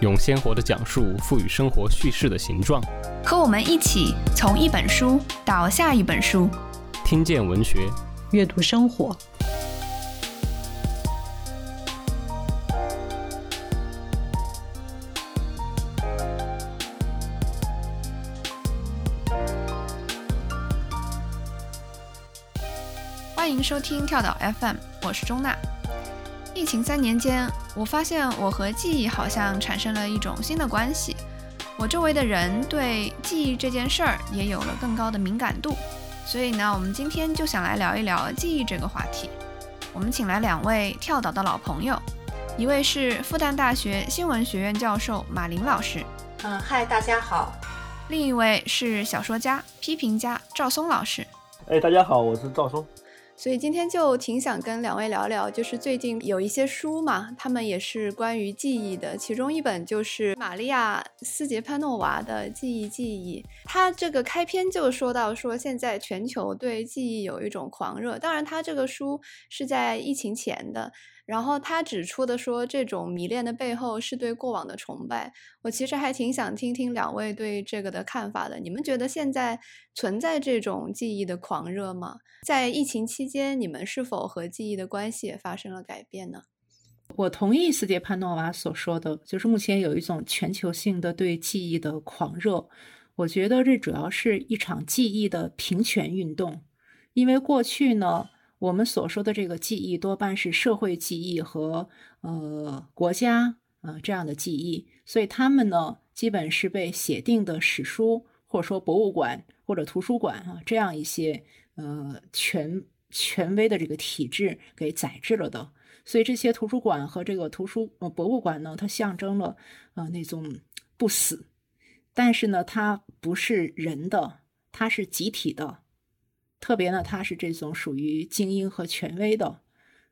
用鲜活的讲述赋予生活叙事的形状。和我们一起从一本书到下一本书，听见文学，阅读生活。欢迎收听跳岛 FM，我是钟娜。疫情三年间，我发现我和记忆好像产生了一种新的关系。我周围的人对记忆这件事儿也有了更高的敏感度。所以呢，我们今天就想来聊一聊记忆这个话题。我们请来两位跳岛的老朋友，一位是复旦大学新闻学院教授马林老师，嗯，嗨，大家好。另一位是小说家、批评家赵松老师。哎，大家好，我是赵松。所以今天就挺想跟两位聊聊，就是最近有一些书嘛，他们也是关于记忆的。其中一本就是玛利亚·斯捷潘诺娃的《记忆记忆》，他这个开篇就说到说现在全球对记忆有一种狂热。当然，他这个书是在疫情前的。然后他指出的说，这种迷恋的背后是对过往的崇拜。我其实还挺想听听两位对这个的看法的。你们觉得现在存在这种记忆的狂热吗？在疫情期间，你们是否和记忆的关系也发生了改变呢？我同意斯捷潘诺娃所说的，就是目前有一种全球性的对记忆的狂热。我觉得这主要是一场记忆的平权运动，因为过去呢。我们所说的这个记忆多半是社会记忆和呃国家呃这样的记忆，所以他们呢基本是被写定的史书或者说博物馆或者图书馆啊这样一些呃权权威的这个体制给载制了的。所以这些图书馆和这个图书呃博物馆呢，它象征了呃那种不死，但是呢它不是人的，它是集体的。特别呢，它是这种属于精英和权威的。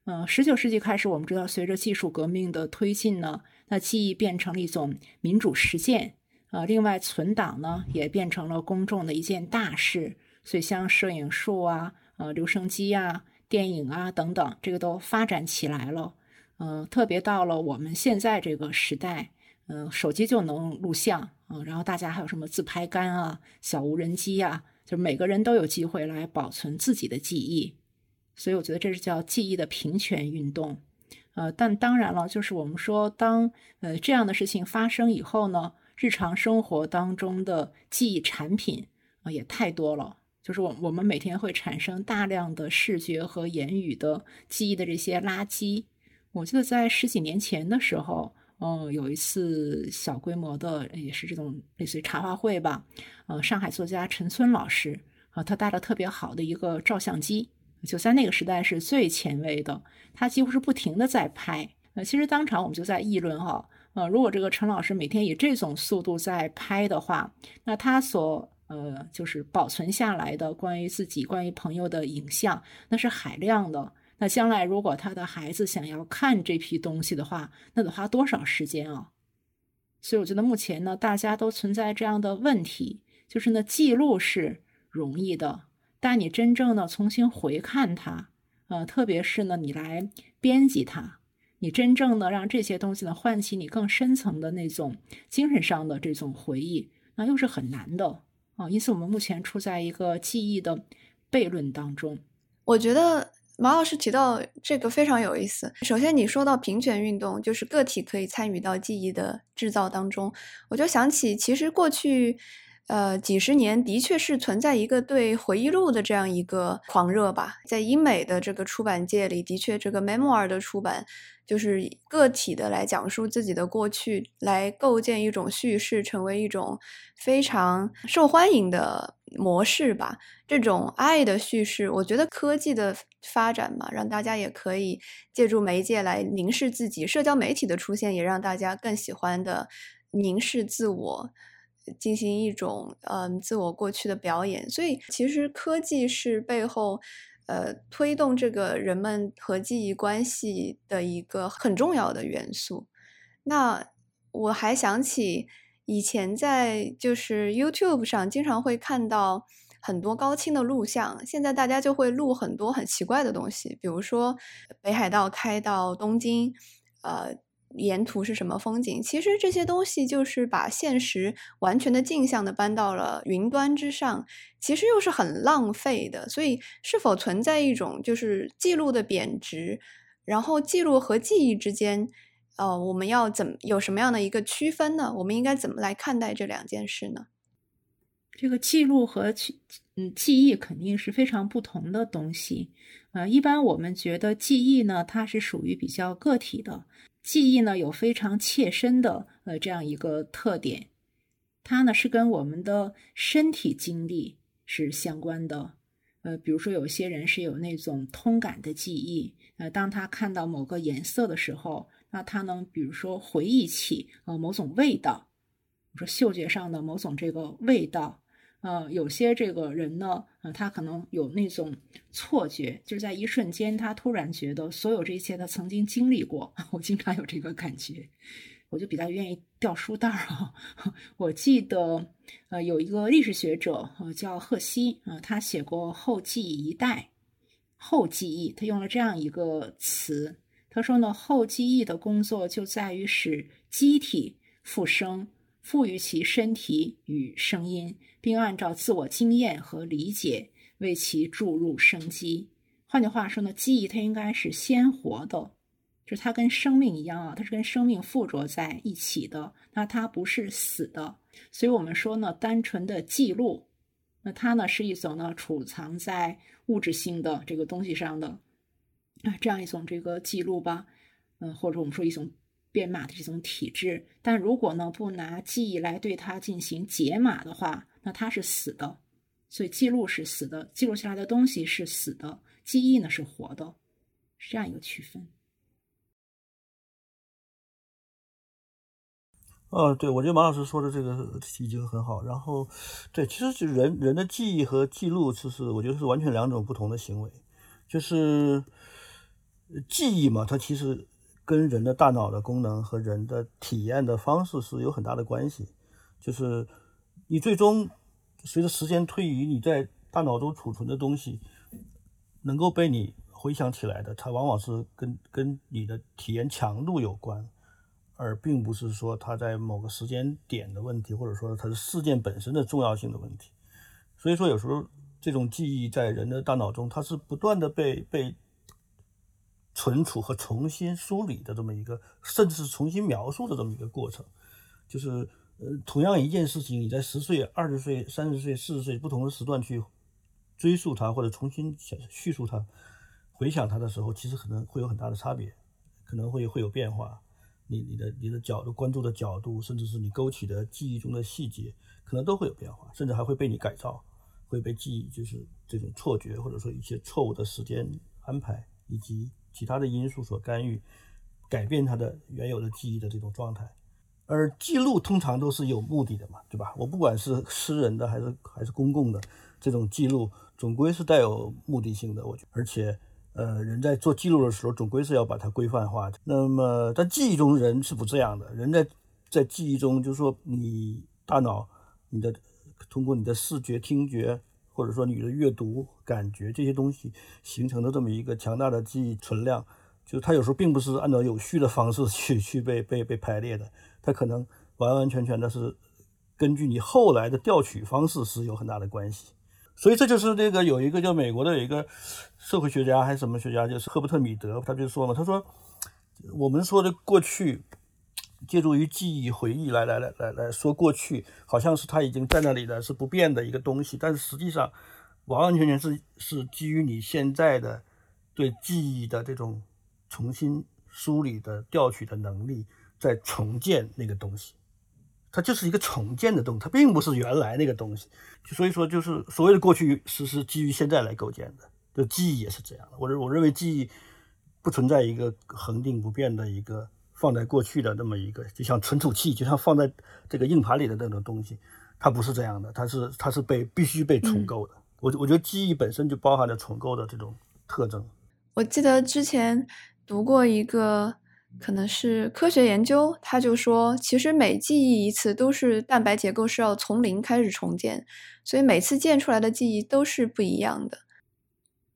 嗯，十九世纪开始，我们知道，随着技术革命的推进呢，那记忆变成了一种民主实践。啊，另外存档呢，也变成了公众的一件大事。所以，像摄影术啊、呃留声机啊、电影啊等等，这个都发展起来了。嗯，特别到了我们现在这个时代，嗯，手机就能录像啊，然后大家还有什么自拍杆啊、小无人机呀。就每个人都有机会来保存自己的记忆，所以我觉得这是叫记忆的平权运动。呃，但当然了，就是我们说，当呃这样的事情发生以后呢，日常生活当中的记忆产品啊也太多了。就是我我们每天会产生大量的视觉和言语的记忆的这些垃圾。我记得在十几年前的时候。嗯，有一次小规模的，也是这种类似于茶话会吧。呃，上海作家陈村老师啊，他带了特别好的一个照相机，就在那个时代是最前卫的。他几乎是不停的在拍。呃，其实当场我们就在议论哈，呃，如果这个陈老师每天以这种速度在拍的话，那他所呃就是保存下来的关于自己、关于朋友的影像，那是海量的。那将来如果他的孩子想要看这批东西的话，那得花多少时间啊？所以我觉得目前呢，大家都存在这样的问题，就是呢，记录是容易的，但你真正的重新回看它，呃，特别是呢，你来编辑它，你真正的让这些东西呢唤起你更深层的那种精神上的这种回忆，那又是很难的啊。因此，我们目前处在一个记忆的悖论当中。我觉得。马老师提到这个非常有意思。首先，你说到平权运动，就是个体可以参与到记忆的制造当中，我就想起，其实过去，呃，几十年的确是存在一个对回忆录的这样一个狂热吧，在英美的这个出版界里，的确这个 memoir 的出版就是个体的来讲述自己的过去，来构建一种叙事，成为一种非常受欢迎的模式吧。这种爱的叙事，我觉得科技的发展嘛，让大家也可以借助媒介来凝视自己，社交媒体的出现也让大家更喜欢的凝视自我。进行一种嗯自我过去的表演，所以其实科技是背后呃推动这个人们和记忆关系的一个很重要的元素。那我还想起以前在就是 YouTube 上经常会看到很多高清的录像，现在大家就会录很多很奇怪的东西，比如说北海道开到东京，呃。沿途是什么风景？其实这些东西就是把现实完全的镜像的搬到了云端之上，其实又是很浪费的。所以，是否存在一种就是记录的贬值？然后，记录和记忆之间，呃，我们要怎有什么样的一个区分呢？我们应该怎么来看待这两件事呢？这个记录和记嗯记忆肯定是非常不同的东西。呃，一般我们觉得记忆呢，它是属于比较个体的。记忆呢有非常切身的呃这样一个特点，它呢是跟我们的身体经历是相关的。呃，比如说有些人是有那种通感的记忆，呃，当他看到某个颜色的时候，那他能比如说回忆起呃某种味道，比如说嗅觉上的某种这个味道。呃，有些这个人呢，呃，他可能有那种错觉，就是在一瞬间，他突然觉得所有这一切他曾经经历过。我经常有这个感觉，我就比较愿意掉书袋儿啊。我记得，呃，有一个历史学者，呃，叫赫西，啊，他写过《后记一代》，后记忆，他用了这样一个词，他说呢，后记忆的工作就在于使机体复生。赋予其身体与声音，并按照自我经验和理解为其注入生机。换句话说呢，记忆它应该是鲜活的，就是它跟生命一样啊，它是跟生命附着在一起的。那它不是死的，所以我们说呢，单纯的记录，那它呢是一种呢储藏在物质性的这个东西上的啊这样一种这个记录吧，嗯，或者我们说一种。编码的这种体制，但如果呢不拿记忆来对它进行解码的话，那它是死的。所以记录是死的，记录下来的东西是死的，记忆呢是活的，是这样一个区分。哦，对，我觉得马老师说的这个已经很好。然后，对，其实就人人的记忆和记录，其实我觉得是完全两种不同的行为。就是记忆嘛，它其实。跟人的大脑的功能和人的体验的方式是有很大的关系，就是你最终随着时间推移，你在大脑中储存的东西能够被你回想起来的，它往往是跟跟你的体验强度有关，而并不是说它在某个时间点的问题，或者说它是事件本身的重要性的问题。所以说，有时候这种记忆在人的大脑中，它是不断的被被。存储和重新梳理的这么一个，甚至是重新描述的这么一个过程，就是呃，同样一件事情，你在十岁、二十岁、三十岁、四十岁不同的时段去追溯它，或者重新叙述它、回想它的时候，其实可能会有很大的差别，可能会会有变化。你你的你的角度、关注的角度，甚至是你勾起的记忆中的细节，可能都会有变化，甚至还会被你改造，会被记忆就是这种错觉，或者说一些错误的时间安排以及。其他的因素所干预，改变他的原有的记忆的这种状态，而记录通常都是有目的的嘛，对吧？我不管是私人的还是还是公共的，这种记录总归是带有目的性的。我觉得，而且，呃，人在做记录的时候，总归是要把它规范化的。那么，在记忆中，人是不这样的。人在在记忆中，就是说，你大脑，你的通过你的视觉、听觉。或者说你的阅读感觉这些东西形成的这么一个强大的记忆存量，就它有时候并不是按照有序的方式去去被被被排列的，它可能完完全全的是根据你后来的调取方式是有很大的关系。所以这就是那个有一个叫美国的有一个社会学家还是什么学家，就是赫伯特米德，他就说嘛，他说我们说的过去借助于记忆、回忆来来来来来说过去，好像是它已经在那里的，是不变的一个东西。但是实际上，完完全全是是基于你现在的对记忆的这种重新梳理的调取的能力，在重建那个东西。它就是一个重建的东西，它并不是原来那个东西。所以说，就是所谓的过去是是基于现在来构建的。就记忆也是这样的。我认我认为记忆不存在一个恒定不变的一个。放在过去的那么一个，就像存储器，就像放在这个硬盘里的那种东西，它不是这样的，它是它是被必须被重构的。我我觉得记忆本身就包含着重构的这种特征。我记得之前读过一个，可能是科学研究，他就说，其实每记忆一次都是蛋白结构是要从零开始重建，所以每次建出来的记忆都是不一样的。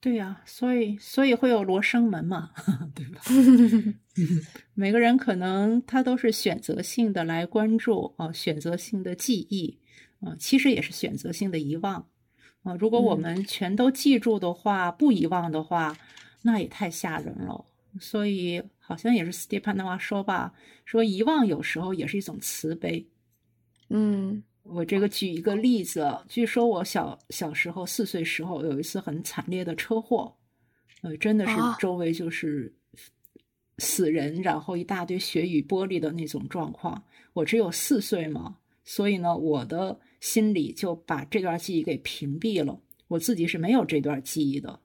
对呀，所以所以会有罗生门嘛，对吧？每个人可能他都是选择性的来关注啊，选择性的记忆啊，其实也是选择性的遗忘啊。如果我们全都记住的话，不遗忘的话，那也太吓人了。所以好像也是斯蒂潘的话说吧，说遗忘有时候也是一种慈悲。嗯。我这个举一个例子，据说我小小时候四岁时候有一次很惨烈的车祸，呃，真的是周围就是死人，然后一大堆血与玻璃的那种状况。我只有四岁嘛，所以呢，我的心里就把这段记忆给屏蔽了。我自己是没有这段记忆的，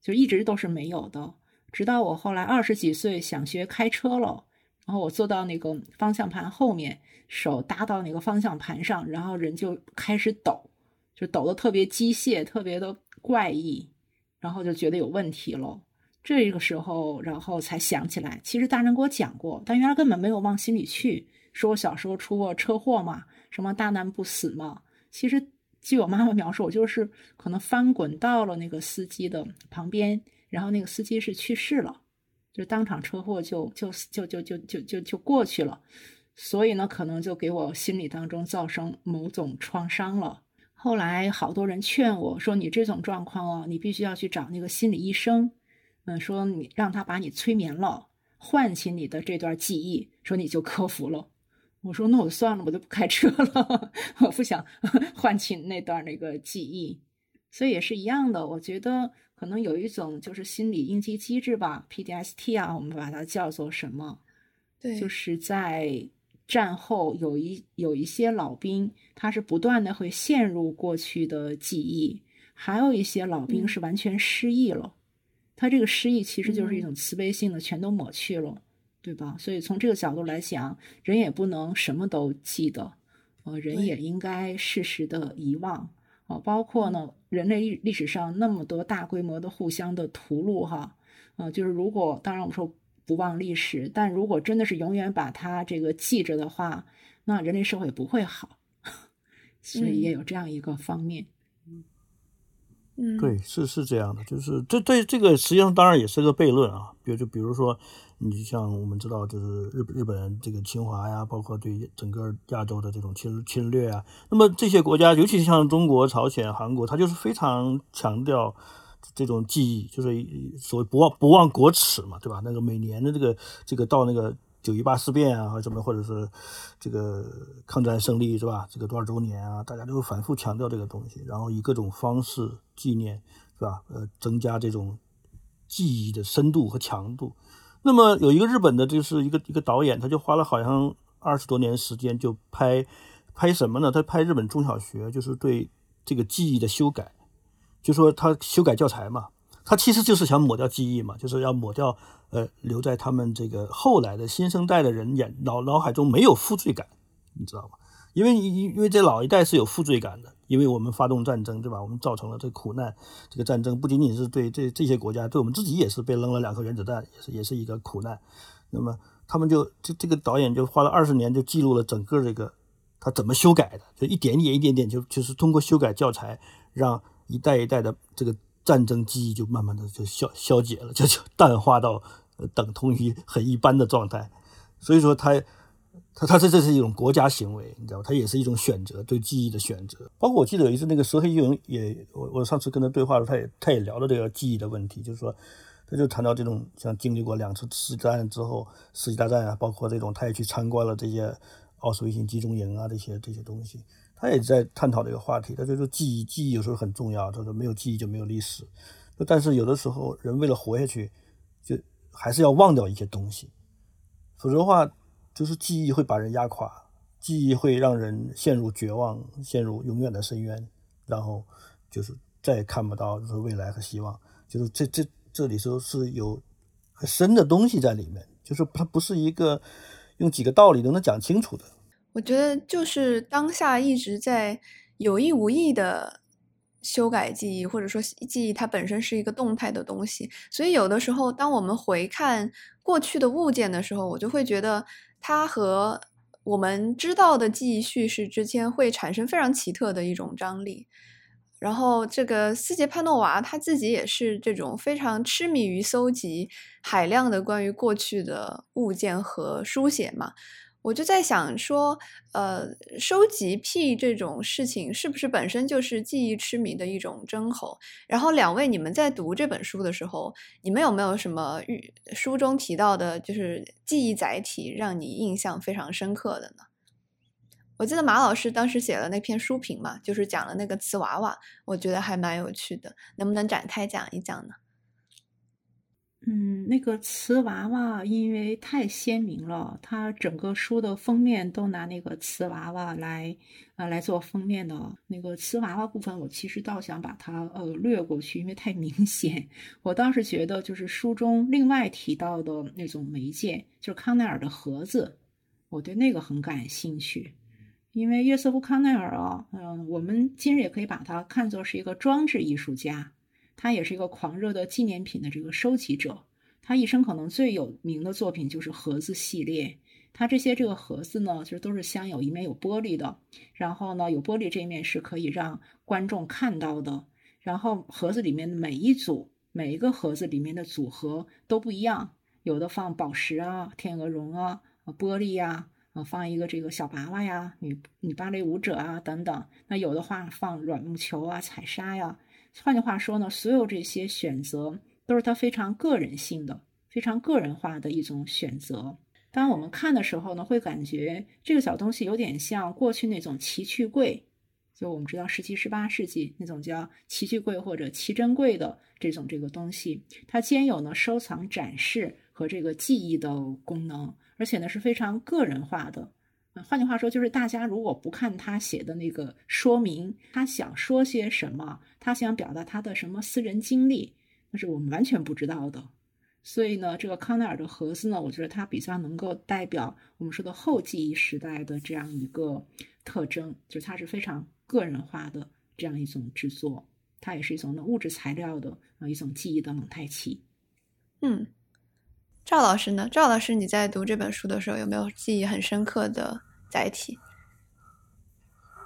就一直都是没有的。直到我后来二十几岁想学开车了。然后我坐到那个方向盘后面，手搭到那个方向盘上，然后人就开始抖，就抖得特别机械，特别的怪异，然后就觉得有问题了。这个时候，然后才想起来，其实大人给我讲过，但原来根本没有往心里去。说我小时候出过车祸嘛，什么大难不死嘛。其实据我妈妈描述，我就是可能翻滚到了那个司机的旁边，然后那个司机是去世了。就当场车祸就就就就就就就就过去了，所以呢，可能就给我心理当中造成某种创伤了。后来好多人劝我说：“你这种状况啊，你必须要去找那个心理医生，嗯，说你让他把你催眠了，唤起你的这段记忆，说你就克服了。”我说：“那我算了，我就不开车了，我不想 唤起那段那个记忆。”所以也是一样的，我觉得。可能有一种就是心理应激机制吧，PDST 啊，我们把它叫做什么？对，就是在战后有一有一些老兵，他是不断的会陷入过去的记忆，还有一些老兵是完全失忆了。他这个失忆其实就是一种慈悲性的，全都抹去了，对吧？所以从这个角度来讲，人也不能什么都记得，呃，人也应该适时的遗忘。哦，包括呢，人类历历史上那么多大规模的互相的屠戮，哈，啊，就是如果当然我们说不忘历史，但如果真的是永远把它这个记着的话，那人类社会不会好，所以也有这样一个方面。嗯，对，是是这样的，就是这对这个实际上当然也是个悖论啊，比如就比如说。你像我们知道，就是日日本人这个侵华呀，包括对整个亚洲的这种侵侵略啊，那么这些国家，尤其像中国、朝鲜、韩国，它就是非常强调这种记忆，就是所谓不忘不忘国耻嘛，对吧？那个每年的这个这个到那个九一八事变啊，或者什么，或者是这个抗战胜利是吧？这个多少周年啊，大家都会反复强调这个东西，然后以各种方式纪念是吧？呃，增加这种记忆的深度和强度。那么有一个日本的，就是一个一个导演，他就花了好像二十多年时间，就拍拍什么呢？他拍日本中小学，就是对这个记忆的修改，就说他修改教材嘛，他其实就是想抹掉记忆嘛，就是要抹掉呃留在他们这个后来的新生代的人眼脑脑海中没有负罪感，你知道吗？因为因因为这老一代是有负罪感的。因为我们发动战争，对吧？我们造成了这苦难。这个战争不仅仅是对这这些国家，对我们自己也是被扔了两颗原子弹，也是也是一个苦难。那么他们就这这个导演就花了二十年，就记录了整个这个他怎么修改的，就一点点一点点，就就是通过修改教材，让一代一代的这个战争记忆就慢慢的就消消解了，就就淡化到等同于很一般的状态。所以说他。他他这这是一种国家行为，你知道吗？他也是一种选择，对记忆的选择。包括我记得有一次那个石黑一雄也，我我上次跟他对话的时候，他也他也聊了这个记忆的问题，就是说，他就谈到这种像经历过两次世界大战之后，世界大战啊，包括这种他也去参观了这些奥斯维辛集中营啊，这些这些东西，他也在探讨这个话题。他就说记忆，记忆有时候很重要。他说没有记忆就没有历史。但是有的时候人为了活下去，就还是要忘掉一些东西，否则的话，就是记忆会把人压垮，记忆会让人陷入绝望，陷入永远的深渊，然后就是再也看不到就是未来和希望。就是这这。这里头是有很深的东西在里面，就是它不是一个用几个道理都能讲清楚的。我觉得就是当下一直在有意无意的修改记忆，或者说记忆它本身是一个动态的东西，所以有的时候当我们回看过去的物件的时候，我就会觉得它和我们知道的记忆叙事之间会产生非常奇特的一种张力。然后，这个斯杰潘诺娃他自己也是这种非常痴迷于搜集海量的关于过去的物件和书写嘛。我就在想说，呃，收集癖这种事情是不是本身就是记忆痴迷的一种征候？然后，两位你们在读这本书的时候，你们有没有什么书中提到的，就是记忆载体让你印象非常深刻的呢？我记得马老师当时写了那篇书评嘛，就是讲了那个瓷娃娃，我觉得还蛮有趣的，能不能展开讲一讲呢？嗯，那个瓷娃娃因为太鲜明了，它整个书的封面都拿那个瓷娃娃来啊来做封面的。那个瓷娃娃部分，我其实倒想把它呃略过去，因为太明显。我当时觉得就是书中另外提到的那种媒介，就是康奈尔的盒子，我对那个很感兴趣。因为约瑟夫·康奈尔啊，嗯，我们今日也可以把他看作是一个装置艺术家，他也是一个狂热的纪念品的这个收集者。他一生可能最有名的作品就是盒子系列。他这些这个盒子呢，其实都是镶有一面有玻璃的，然后呢，有玻璃这一面是可以让观众看到的。然后盒子里面每一组，每一个盒子里面的组合都不一样，有的放宝石啊、天鹅绒啊、玻璃呀。放一个这个小娃娃呀，女女芭蕾舞者啊等等。那有的话放软木球啊、彩纱呀。换句话说呢，所有这些选择都是他非常个人性的、非常个人化的一种选择。当我们看的时候呢，会感觉这个小东西有点像过去那种奇趣柜，就我们知道十七、十八世纪那种叫奇趣柜或者奇珍柜的这种这个东西，它兼有呢收藏、展示和这个记忆的功能。而且呢是非常个人化的，换句话说，就是大家如果不看他写的那个说明，他想说些什么，他想表达他的什么私人经历，那是我们完全不知道的。所以呢，这个康奈尔的盒子呢，我觉得它比较能够代表我们说的后记忆时代的这样一个特征，就是它是非常个人化的这样一种制作，它也是一种那物质材料的啊一种记忆的蒙太奇。嗯。赵老师呢？赵老师，你在读这本书的时候有没有记忆很深刻的载体？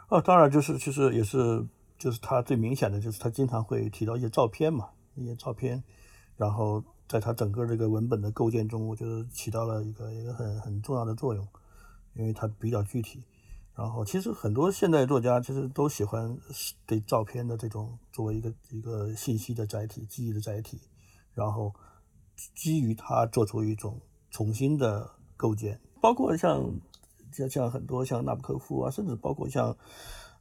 哦，当然就是其实也是就是他最明显的就是他经常会提到一些照片嘛，一些照片，然后在他整个这个文本的构建中，我觉得起到了一个一个很很重要的作用，因为它比较具体。然后其实很多现代作家其实都喜欢对照片的这种作为一个一个信息的载体、记忆的载体，然后。基于它做出一种重新的构建，包括像像像很多像纳博科夫啊，甚至包括像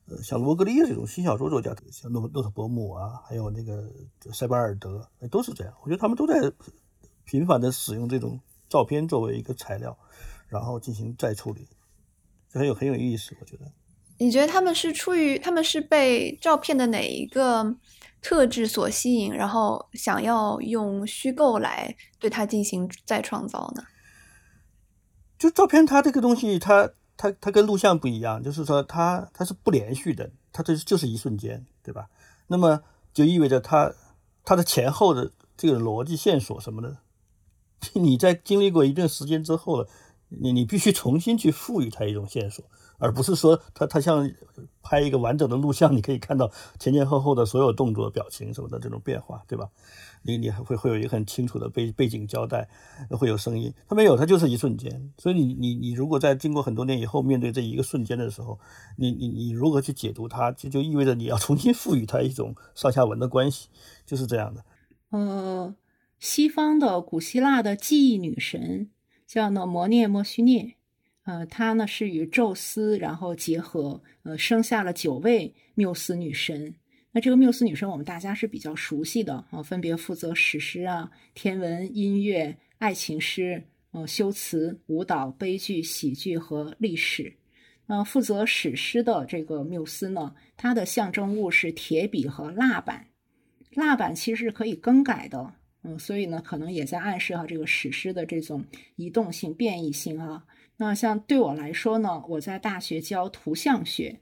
呃像罗格利这种新小说作家，像诺诺特伯姆啊，还有那个塞巴尔德，都是这样。我觉得他们都在频繁的使用这种照片作为一个材料，然后进行再处理，这很有很有意思。我觉得，你觉得他们是出于他们是被照片的哪一个？特质所吸引，然后想要用虚构来对它进行再创造呢？就照片，它这个东西，它它它跟录像不一样，就是说它它是不连续的，它这就是一瞬间，对吧？那么就意味着它它的前后的这个逻辑线索什么的，你在经历过一段时间之后了，你你必须重新去赋予它一种线索。而不是说它它像拍一个完整的录像，你可以看到前前后后的所有动作、表情什么的这种变化，对吧？你你还会会有一个很清楚的背背景交代，会有声音。他没有，他就是一瞬间。所以你你你如果在经过很多年以后，面对这一个瞬间的时候，你你你如何去解读它，就就意味着你要重新赋予它一种上下文的关系，就是这样的。呃，西方的古希腊的记忆女神叫呢摩涅莫须涅，呃，她呢是与宙斯然后结合，呃，生下了九位缪斯女神。那这个缪斯女神我们大家是比较熟悉的啊，分别负责史诗啊、天文、音乐、爱情诗、呃、修辞、舞蹈、悲剧、喜剧和历史。那，负责史诗的这个缪斯呢，它的象征物是铁笔和蜡板。蜡板其实是可以更改的，嗯，所以呢，可能也在暗示哈这个史诗的这种移动性、变异性啊。那像对我来说呢，我在大学教图像学，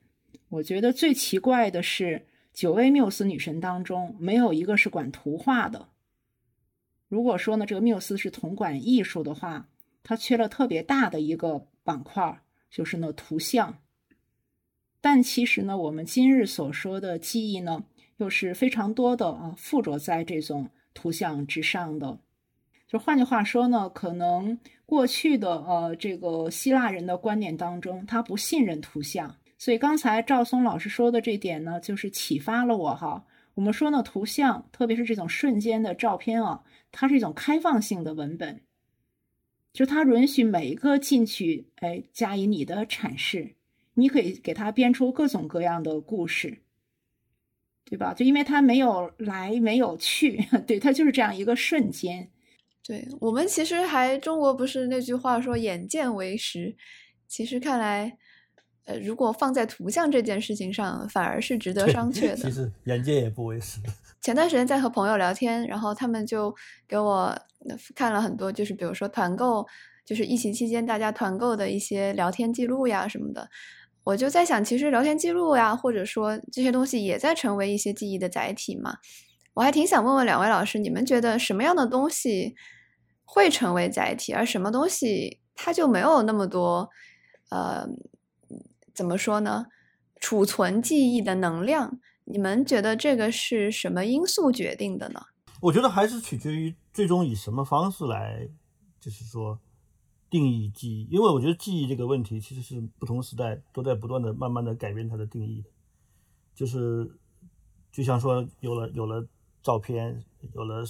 我觉得最奇怪的是。九位缪斯女神当中，没有一个是管图画的。如果说呢，这个缪斯是统管艺术的话，它缺了特别大的一个板块，就是呢图像。但其实呢，我们今日所说的记忆呢，又是非常多的啊，附着在这种图像之上的。就换句话说呢，可能过去的呃这个希腊人的观念当中，他不信任图像。所以刚才赵松老师说的这点呢，就是启发了我哈。我们说呢，图像，特别是这种瞬间的照片啊，它是一种开放性的文本，就它允许每一个进去，哎，加以你的阐释，你可以给它编出各种各样的故事，对吧？就因为它没有来，没有去，对，它就是这样一个瞬间。对我们其实还中国不是那句话说“眼见为实”，其实看来。呃，如果放在图像这件事情上，反而是值得商榷的。其实眼界也不为实。前段时间在和朋友聊天，然后他们就给我看了很多，就是比如说团购，就是疫情期间大家团购的一些聊天记录呀什么的。我就在想，其实聊天记录呀，或者说这些东西也在成为一些记忆的载体嘛。我还挺想问问两位老师，你们觉得什么样的东西会成为载体，而什么东西它就没有那么多呃。怎么说呢？储存记忆的能量，你们觉得这个是什么因素决定的呢？我觉得还是取决于最终以什么方式来，就是说定义记忆。因为我觉得记忆这个问题其实是不同时代都在不断的、慢慢的改变它的定义的。就是就像说，有了有了照片，有了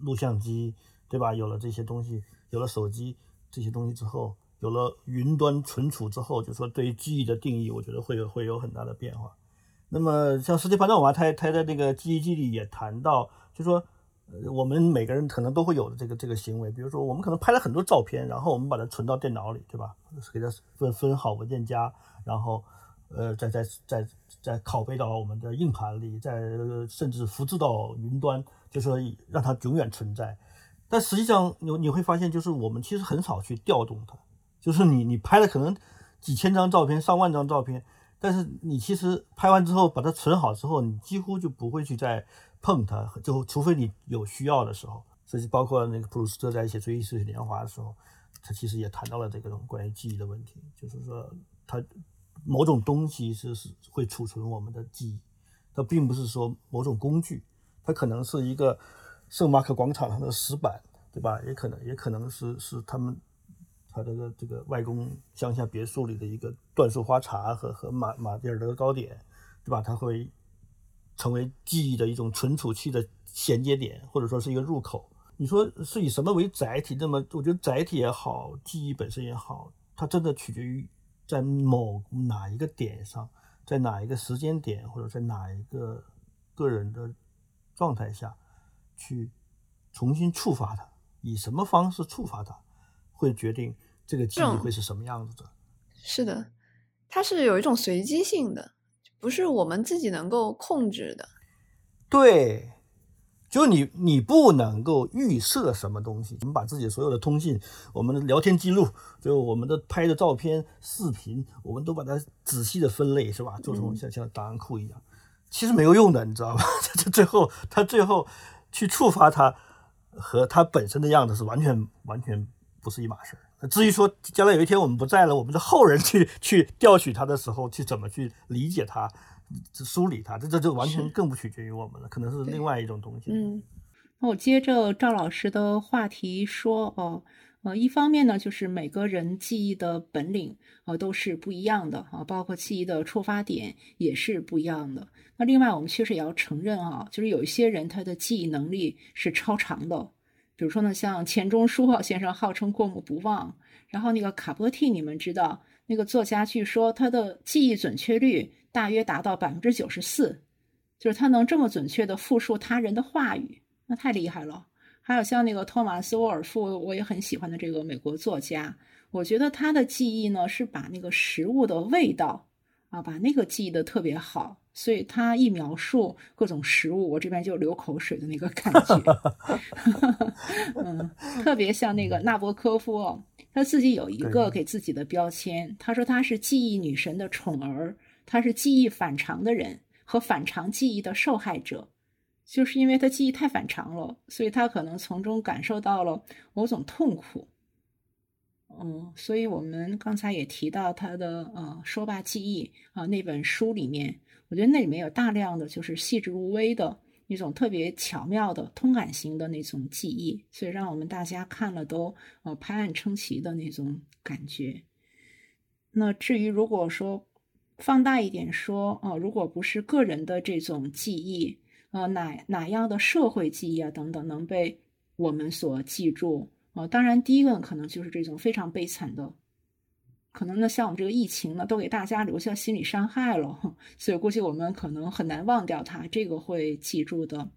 录像机，对吧？有了这些东西，有了手机这些东西之后。有了云端存储之后，就说对于记忆的定义，我觉得会有会有很大的变化。那么像斯蒂潘诺娃，他他在那个记忆记里也谈到，就说，呃，我们每个人可能都会有的这个这个行为，比如说我们可能拍了很多照片，然后我们把它存到电脑里，对吧？给它分分好文件夹，然后，呃，再再再再拷贝到我们的硬盘里，再甚至复制到云端，就说让它永远存在。但实际上你你会发现，就是我们其实很少去调动它。就是你，你拍了可能几千张照片、上万张照片，但是你其实拍完之后把它存好之后，你几乎就不会去再碰它，就除非你有需要的时候。所以包括那个普鲁斯特在写《追忆似水年华》的时候，他其实也谈到了这个关于记忆的问题，就是说他某种东西是是会储存我们的记忆，它并不是说某种工具，它可能是一个圣马可广场上的石板，对吧？也可能也可能是是他们。他这个这个外公乡下别墅里的一个椴树花茶和和马马迭尔德糕点，对吧？它会成为记忆的一种存储器的衔接点，或者说是一个入口。你说是以什么为载体？那么我觉得载体也好，记忆本身也好，它真的取决于在某哪一个点上，在哪一个时间点，或者在哪一个个人的状态下去重新触发它，以什么方式触发它。会决定这个记忆会是什么样子的。是的，它是有一种随机性的，不是我们自己能够控制的。对，就你你不能够预设什么东西。我们把自己所有的通信、我们的聊天记录，就我们的拍的照片、视频，我们都把它仔细的分类，是吧？做成像像档案库一样，其实没有用的，你知道吧？这最后它最后去触发它和它本身的样子是完全完全。不是一码事儿。至于说将来有一天我们不在了，我们的后人去去调取它的时候，去怎么去理解它、梳理它，这这就完全更不取决于我们了，可能是另外一种东西。嗯，那我接着赵老师的话题说哦，呃，一方面呢，就是每个人记忆的本领啊都是不一样的啊，包括记忆的触发点也是不一样的。那另外，我们确实也要承认啊，就是有一些人他的记忆能力是超常的。比如说呢，像钱钟书先生号称过目不忘，然后那个卡波蒂，你们知道那个作家，据说他的记忆准确率大约达到百分之九十四，就是他能这么准确的复述他人的话语，那太厉害了。还有像那个托马斯·沃尔夫，我也很喜欢的这个美国作家，我觉得他的记忆呢是把那个食物的味道啊，把那个记忆的特别好。所以他一描述各种食物，我这边就流口水的那个感觉，嗯，特别像那个纳博科夫，他自己有一个给自己的标签，他说他是记忆女神的宠儿，他是记忆反常的人和反常记忆的受害者，就是因为他记忆太反常了，所以他可能从中感受到了某种痛苦。嗯，所以我们刚才也提到他的呃《说吧记忆》啊那本书里面。我觉得那里面有大量的就是细致入微的一种特别巧妙的通感型的那种记忆，所以让我们大家看了都呃拍案称奇的那种感觉。那至于如果说放大一点说，啊，如果不是个人的这种记忆，呃，哪哪样的社会记忆啊等等能被我们所记住？啊，当然第一个可能就是这种非常悲惨的。可能呢，像我们这个疫情呢，都给大家留下心理伤害了，所以估计我们可能很难忘掉它，这个会记住的。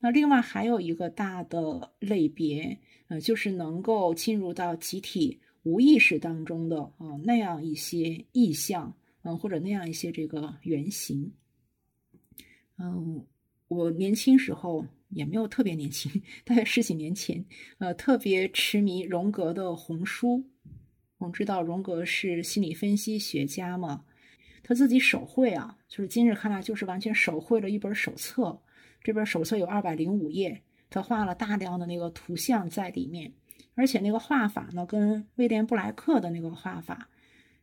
那另外还有一个大的类别，呃，就是能够进入到集体无意识当中的啊那样一些意象，嗯，或者那样一些这个原型。嗯，我年轻时候也没有特别年轻，大概十几年前，呃，特别痴迷荣格的红书。我们知道荣格是心理分析学家嘛，他自己手绘啊，就是今日看来就是完全手绘了一本手册。这本手册有二百零五页，他画了大量的那个图像在里面，而且那个画法呢，跟威廉布莱克的那个画法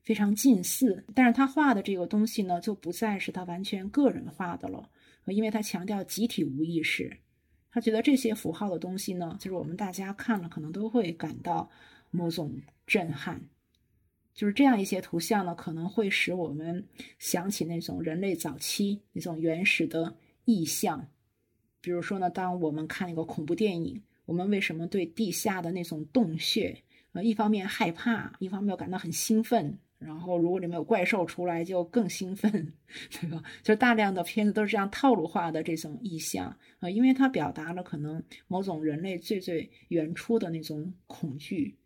非常近似。但是他画的这个东西呢，就不再是他完全个人画的了，因为他强调集体无意识。他觉得这些符号的东西呢，就是我们大家看了可能都会感到某种。震撼，就是这样一些图像呢，可能会使我们想起那种人类早期那种原始的意象。比如说呢，当我们看一个恐怖电影，我们为什么对地下的那种洞穴，呃，一方面害怕，一方面又感到很兴奋。然后如果里面有怪兽出来，就更兴奋，对吧？就大量的片子都是这样套路化的这种意象啊，因为它表达了可能某种人类最最原初的那种恐惧。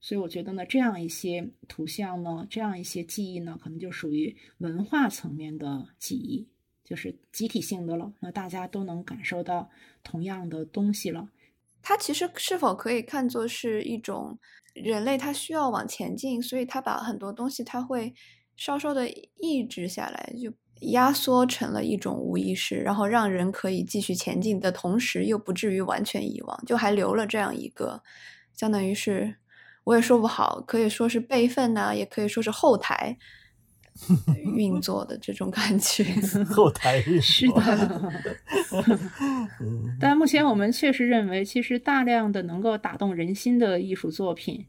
所以我觉得呢，这样一些图像呢，这样一些记忆呢，可能就属于文化层面的记忆，就是集体性的了。那大家都能感受到同样的东西了。它其实是否可以看作是一种人类它需要往前进，所以它把很多东西它会稍稍的抑制下来，就压缩成了一种无意识，然后让人可以继续前进的同时，又不至于完全遗忘，就还留了这样一个，相当于是。我也说不好，可以说是备份呢，也可以说是后台运作的这种感觉。后台 是的，但目前我们确实认为，其实大量的能够打动人心的艺术作品，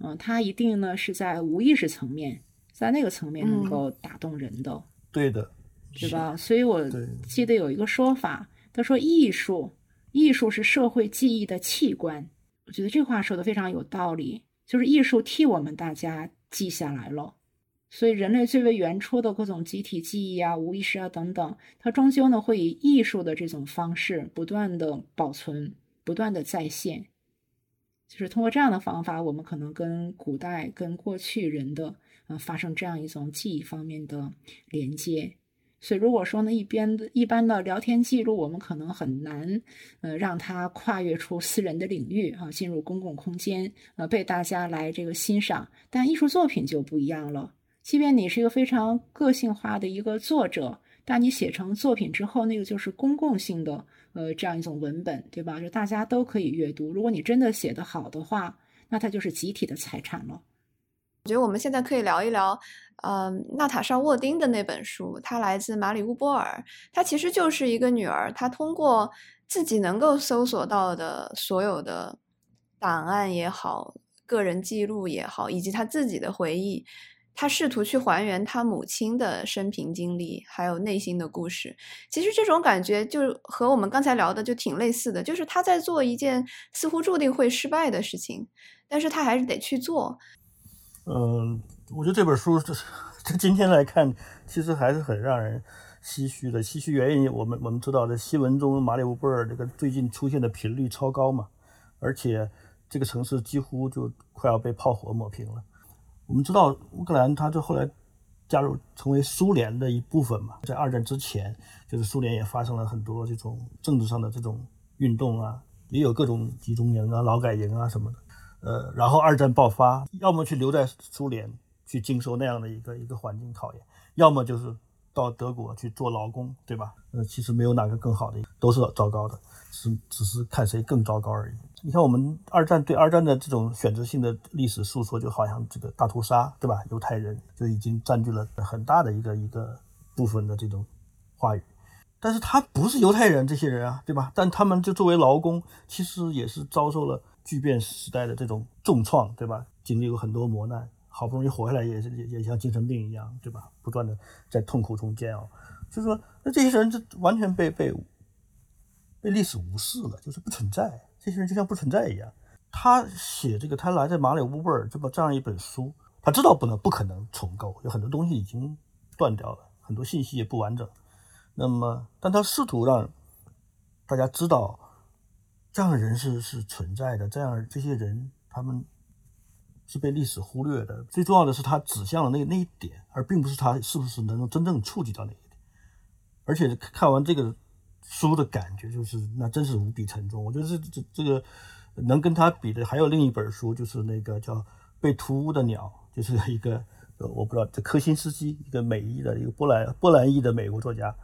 嗯，它一定呢是在无意识层面，在那个层面能够打动人的。对的，对吧？所以我记得有一个说法，他说艺术，艺术是社会记忆的器官。我觉得这话说的非常有道理。就是艺术替我们大家记下来了，所以人类最为原初的各种集体记忆啊、无意识啊等等，它终究呢会以艺术的这种方式不断的保存、不断的再现。就是通过这样的方法，我们可能跟古代、跟过去人的呃发生这样一种记忆方面的连接。所以，如果说呢，一边的一般的聊天记录，我们可能很难，呃，让它跨越出私人的领域啊，进入公共空间，呃，被大家来这个欣赏。但艺术作品就不一样了，即便你是一个非常个性化的一个作者，但你写成作品之后，那个就是公共性的，呃，这样一种文本，对吧？就大家都可以阅读。如果你真的写得好的话，那它就是集体的财产了。我觉得我们现在可以聊一聊。嗯，娜塔莎·沃丁的那本书，它来自马里乌波尔。它其实就是一个女儿，她通过自己能够搜索到的所有的档案也好，个人记录也好，以及她自己的回忆，他试图去还原他母亲的生平经历，还有内心的故事。其实这种感觉就和我们刚才聊的就挺类似的，就是他在做一件似乎注定会失败的事情，但是他还是得去做。嗯，我觉得这本书这这今天来看，其实还是很让人唏嘘的。唏嘘原因，我们我们知道，在新闻中马里乌波尔这个最近出现的频率超高嘛，而且这个城市几乎就快要被炮火抹平了。我们知道乌克兰，它就后来加入成为苏联的一部分嘛。在二战之前，就是苏联也发生了很多这种政治上的这种运动啊，也有各种集中营啊、劳改营啊什么的。呃，然后二战爆发，要么去留在苏联去经受那样的一个一个环境考验，要么就是到德国去做劳工，对吧？呃，其实没有哪个更好的，都是糟糕的，是只是看谁更糟糕而已。你看，我们二战对二战的这种选择性的历史诉说，就好像这个大屠杀，对吧？犹太人就已经占据了很大的一个一个部分的这种话语。但是他不是犹太人，这些人啊，对吧？但他们就作为劳工，其实也是遭受了巨变时代的这种重创，对吧？经历过很多磨难，好不容易活下来，也是也也像精神病一样，对吧？不断的在痛苦中煎熬。就是说，那这些人就完全被被被历史无视了，就是不存在。这些人就像不存在一样。他写这个，他来在马里乌波尔这么这样一本书，他知道不能不可能重构，有很多东西已经断掉了，很多信息也不完整。那么，但他试图让大家知道，这样的人是是存在的，这样这些人他们是被历史忽略的。最重要的是，他指向了那那一点，而并不是他是不是能够真正触及到那一点。而且看完这个。书的感觉就是，那真是无比沉重。我觉得这这这个能跟他比的，还有另一本书，就是那个叫《被屠屋的鸟》，就是 一个呃，我不知道这科辛斯基，一个美裔的一个波兰波兰裔的美国作家，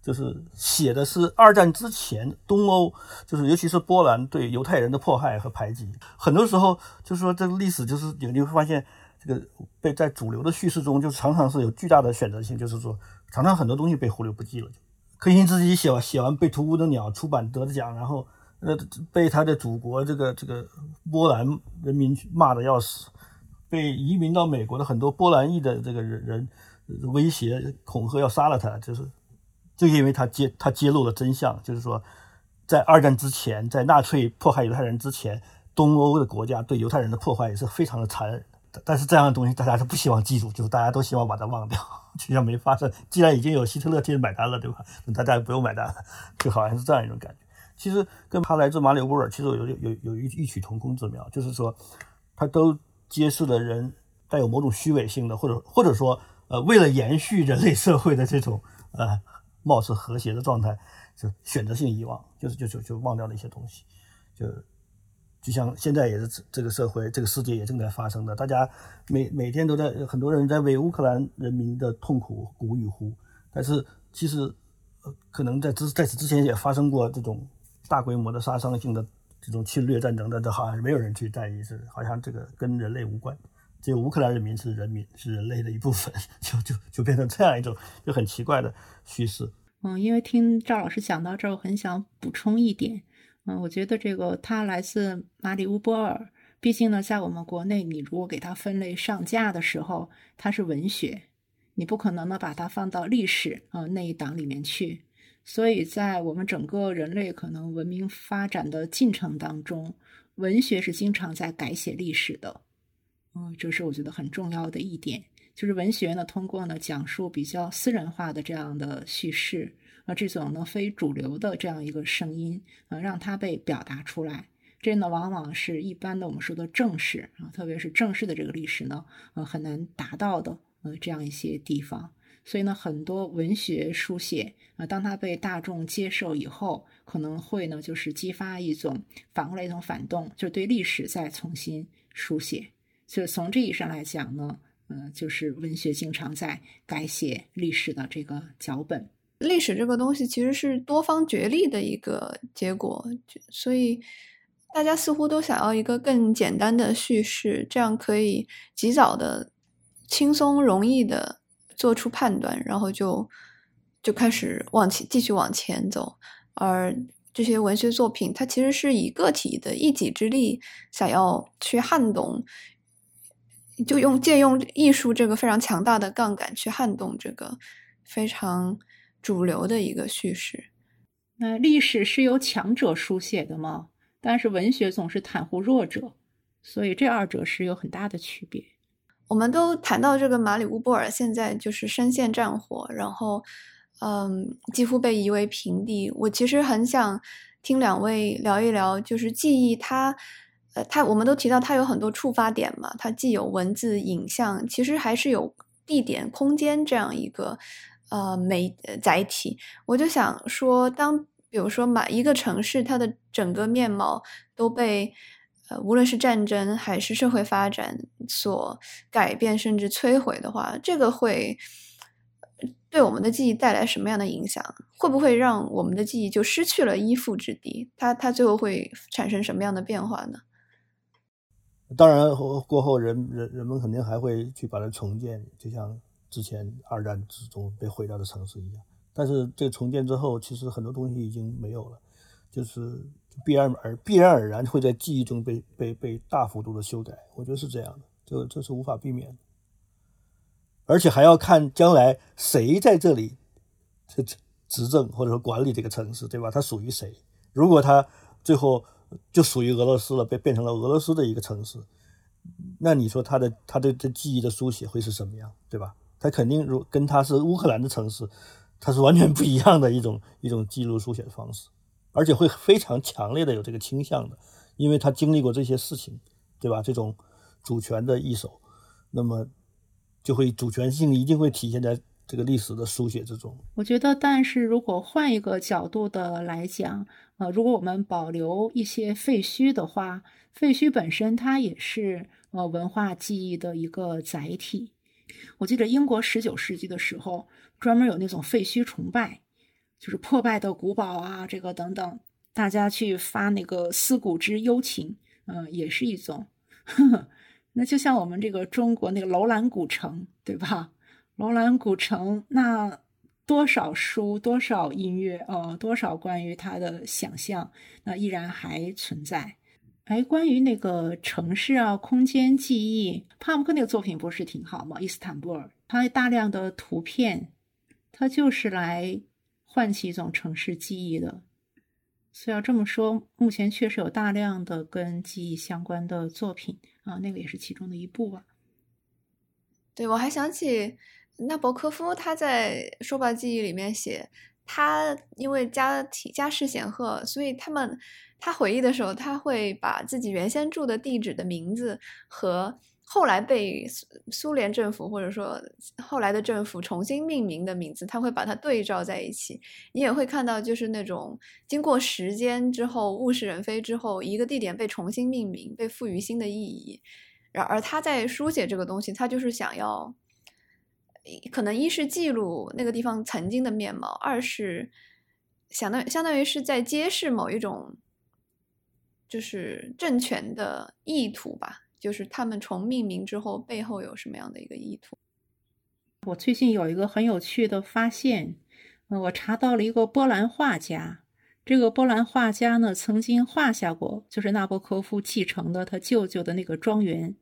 就是写的是二战之前东欧，就是尤其是波兰对犹太人的迫害和排挤。很多时候就是说，这个历史就是你你会发现，这个被在主流的叙事中，就常常是有巨大的选择性，就是说，常常很多东西被忽略不计了。科辛斯基写完写完《被屠屋的鸟》出版得的奖，然后呃被他的祖国这个这个波兰人民骂的要死，被移民到美国的很多波兰裔的这个人人威胁恐吓要杀了他，就是就因为他揭他揭露了真相，就是说在二战之前，在纳粹迫害犹太人之前，东欧的国家对犹太人的破坏也是非常的残忍。但是这样的东西大家是不希望记住，就是大家都希望把它忘掉，就像没发生。既然已经有希特勒替买单了，对吧？那大家不用买单了，就好像是这样一种感觉。其实跟他来自马里乌波尔，其实有有有有一异曲同工之妙，就是说，他都揭示了人带有某种虚伪性的，或者或者说，呃，为了延续人类社会的这种呃貌似和谐的状态，就选择性遗忘，就是就就就忘掉了一些东西，就。就像现在也是这个社会、这个世界也正在发生的，大家每每天都在很多人在为乌克兰人民的痛苦鼓与呼，但是其实呃可能在之在此之前也发生过这种大规模的杀伤性的这种侵略战争，但这好像没有人去在意，是好像这个跟人类无关，只有乌克兰人民是人民是人类的一部分，就就就变成这样一种就很奇怪的叙事。嗯，因为听赵老师讲到这儿，我很想补充一点。我觉得这个他来自马里乌波尔，毕竟呢，在我们国内，你如果给它分类上架的时候，它是文学，你不可能呢把它放到历史啊那一档里面去。所以在我们整个人类可能文明发展的进程当中，文学是经常在改写历史的。嗯，这是我觉得很重要的一点，就是文学呢通过呢讲述比较私人化的这样的叙事。这种呢非主流的这样一个声音，啊，让它被表达出来，这呢往往是一般的我们说的正史啊，特别是正式的这个历史呢，呃，很难达到的，呃，这样一些地方。所以呢，很多文学书写啊，当它被大众接受以后，可能会呢就是激发一种反过来一种反动，就是对历史再重新书写。就从这意义上来讲呢，呃，就是文学经常在改写历史的这个脚本。历史这个东西其实是多方角力的一个结果，所以大家似乎都想要一个更简单的叙事，这样可以及早的、轻松容易的做出判断，然后就就开始往前继续往前走。而这些文学作品，它其实是以个体的一己之力，想要去撼动就用借用艺术这个非常强大的杠杆去撼动这个非常主流的一个叙事。那历史是由强者书写的吗？但是文学总是袒护弱者，所以这二者是有很大的区别。我们都谈到这个马里乌波尔现在就是深陷战火，然后嗯，几乎被夷为平地。我其实很想听两位聊一聊，就是记忆它，呃，它我们都提到它有很多触发点嘛，它既有文字、影像，其实还是有地点、空间这样一个呃媒载体。我就想说，当比如说，马一个城市，它的整个面貌都被呃，无论是战争还是社会发展所改变，甚至摧毁的话，这个会对我们的记忆带来什么样的影响？会不会让我们的记忆就失去了依附之地？它它最后会产生什么样的变化呢？当然，过后人人人们肯定还会去把它重建，就像之前二战之中被毁掉的城市一样。但是这个重建之后，其实很多东西已经没有了，就是必然而必然而然会在记忆中被被被大幅度的修改。我觉得是这样的，这这是无法避免的。而且还要看将来谁在这里这执政或者说管理这个城市，对吧？它属于谁？如果它最后就属于俄罗斯了，被变成了俄罗斯的一个城市，那你说它的它的这记忆的书写会是什么样，对吧？它肯定如跟它是乌克兰的城市。它是完全不一样的一种一种记录书写的方式，而且会非常强烈的有这个倾向的，因为他经历过这些事情，对吧？这种主权的一手，那么就会主权性一定会体现在这个历史的书写之中。我觉得，但是如果换一个角度的来讲，呃，如果我们保留一些废墟的话，废墟本身它也是呃文化记忆的一个载体。我记得英国十九世纪的时候。专门有那种废墟崇拜，就是破败的古堡啊，这个等等，大家去发那个思古之幽情，嗯，也是一种。那就像我们这个中国那个楼兰古城，对吧？楼兰古城那多少书，多少音乐，呃，多少关于它的想象，那依然还存在。哎，关于那个城市啊，空间记忆，帕慕克那个作品不是挺好吗？伊斯坦布尔，它大量的图片。它就是来唤起一种城市记忆的，所以要这么说，目前确实有大量的跟记忆相关的作品啊，那个也是其中的一部吧。对，我还想起纳博科夫，他在《说吧记忆》里面写，他因为家庭家世显赫，所以他们他回忆的时候，他会把自己原先住的地址的名字和。后来被苏苏联政府或者说后来的政府重新命名的名字，他会把它对照在一起。你也会看到，就是那种经过时间之后物是人非之后，一个地点被重新命名，被赋予新的意义。然而他在书写这个东西，他就是想要，可能一是记录那个地方曾经的面貌，二是相当相当于是在揭示某一种就是政权的意图吧。就是他们重命名之后，背后有什么样的一个意图？我最近有一个很有趣的发现，嗯，我查到了一个波兰画家。这个波兰画家呢，曾经画下过，就是纳博科夫继承的他舅舅的那个庄园。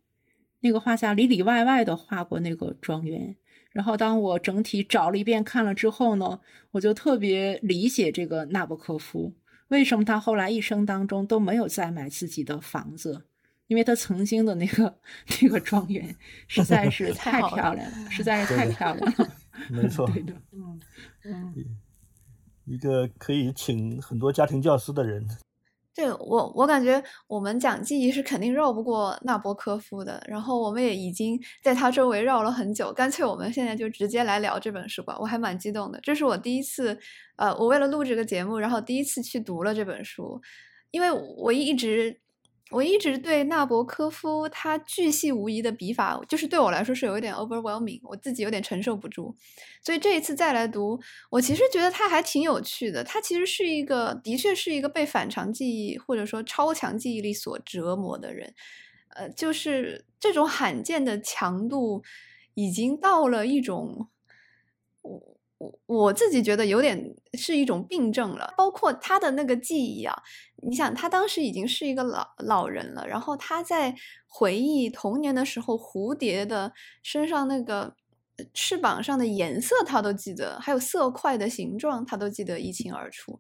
那个画家里里外外的画过那个庄园。然后当我整体找了一遍看了之后呢，我就特别理解这个纳博科夫为什么他后来一生当中都没有再买自己的房子。因为他曾经的那个那个庄园 实在是太漂亮了，实在是太漂亮了。没错，对的，嗯嗯，一个可以请很多家庭教师的人。对我，我感觉我们讲记忆是肯定绕不过纳博科夫的。然后我们也已经在他周围绕了很久，干脆我们现在就直接来聊这本书吧。我还蛮激动的，这是我第一次，呃，我为了录这个节目，然后第一次去读了这本书，因为我一直。我一直对纳博科夫他巨细无遗的笔法，就是对我来说是有一点 overwhelming，我自己有点承受不住。所以这一次再来读，我其实觉得他还挺有趣的。他其实是一个，的确是一个被反常记忆或者说超强记忆力所折磨的人。呃，就是这种罕见的强度，已经到了一种，我我我自己觉得有点是一种病症了。包括他的那个记忆啊，你想他当时已经是一个老老人了，然后他在回忆童年的时候，蝴蝶的身上那个翅膀上的颜色他都记得，还有色块的形状他都记得一清二楚。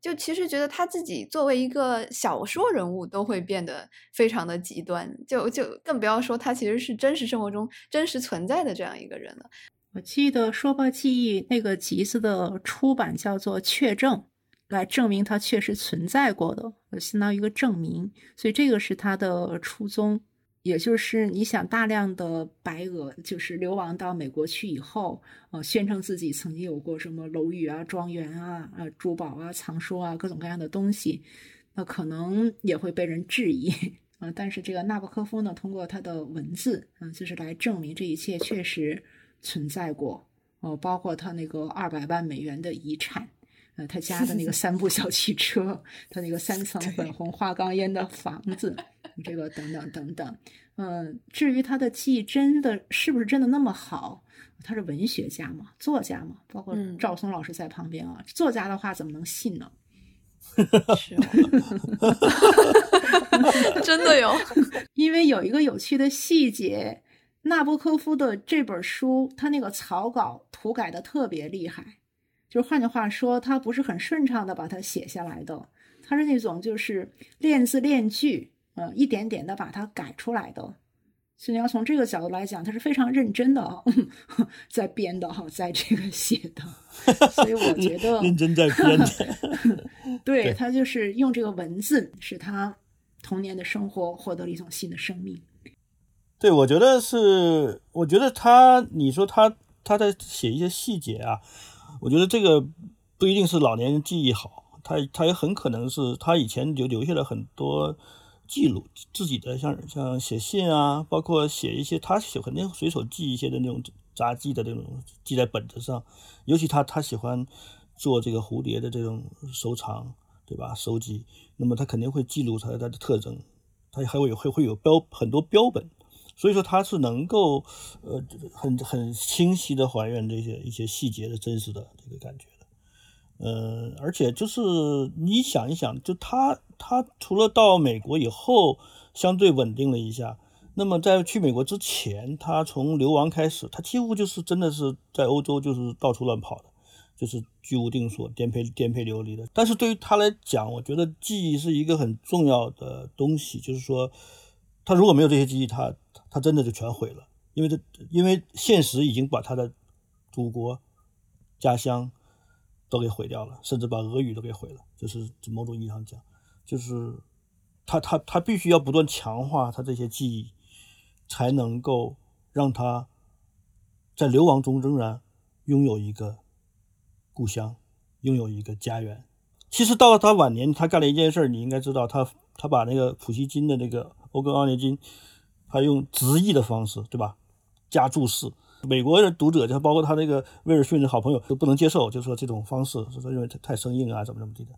就其实觉得他自己作为一个小说人物，都会变得非常的极端，就就更不要说他其实是真实生活中真实存在的这样一个人了。我记得《说吧记忆》那个集子的出版叫做“确证”，来证明它确实存在过的，相当于一个证明，所以这个是他的初衷。也就是你想大量的白俄就是流亡到美国去以后，呃，宣称自己曾经有过什么楼宇啊、庄园啊、呃、珠宝啊、藏书啊各种各样的东西，那可能也会被人质疑啊。但是这个纳博科夫呢，通过他的文字，嗯，就是来证明这一切确实存在过，哦，包括他那个二百万美元的遗产。呃，他家的那个 三部小汽车，他那个三层粉红花岗岩的房子，这个等等等等。嗯，至于他的记忆真的是不是真的那么好？他是文学家嘛，作家嘛，包括赵松老师在旁边啊，作家的话怎么能信呢？是，真的有。因为有一个有趣的细节，纳博科夫的这本书，他那个草稿涂改的特别厉害。就是换句话说，他不是很顺畅的把它写下来的，他是那种就是练字练句，呃，一点点的把它改出来的。所以你要从这个角度来讲，他是非常认真的啊 在编的哈，在这个写的。所以我觉得 认真在编的。对他就是用这个文字，使他童年的生活获得了一种新的生命。对，我觉得是，我觉得他，你说他他在写一些细节啊。我觉得这个不一定是老年人记忆好，他他也很可能是他以前留留下了很多记录，自己的像像写信啊，包括写一些他写肯定随手记一些的那种杂记的那种记在本子上，尤其他他喜欢做这个蝴蝶的这种收藏，对吧？收集，那么他肯定会记录他它的特征，他还会会会有标很多标本。所以说他是能够，呃，很很清晰的还原这些一些细节的真实的这个感觉的，呃，而且就是你想一想，就他他除了到美国以后相对稳定了一下，那么在去美国之前，他从流亡开始，他几乎就是真的是在欧洲就是到处乱跑的，就是居无定所、颠沛颠沛流离的。但是对于他来讲，我觉得记忆是一个很重要的东西，就是说他如果没有这些记忆，他他真的就全毁了，因为他因为现实已经把他的祖国、家乡都给毁掉了，甚至把俄语都给毁了。就是某种意义上讲，就是他他他必须要不断强化他这些记忆，才能够让他在流亡中仍然拥有一个故乡，拥有一个家园。其实到了他晚年，他干了一件事，你应该知道，他他把那个普希金的那个《欧根奥涅金》。他用直译的方式，对吧？加注释，美国的读者就包括他那个威尔逊的好朋友都不能接受，就说这种方式，说认为他太生硬啊，怎么怎么地的，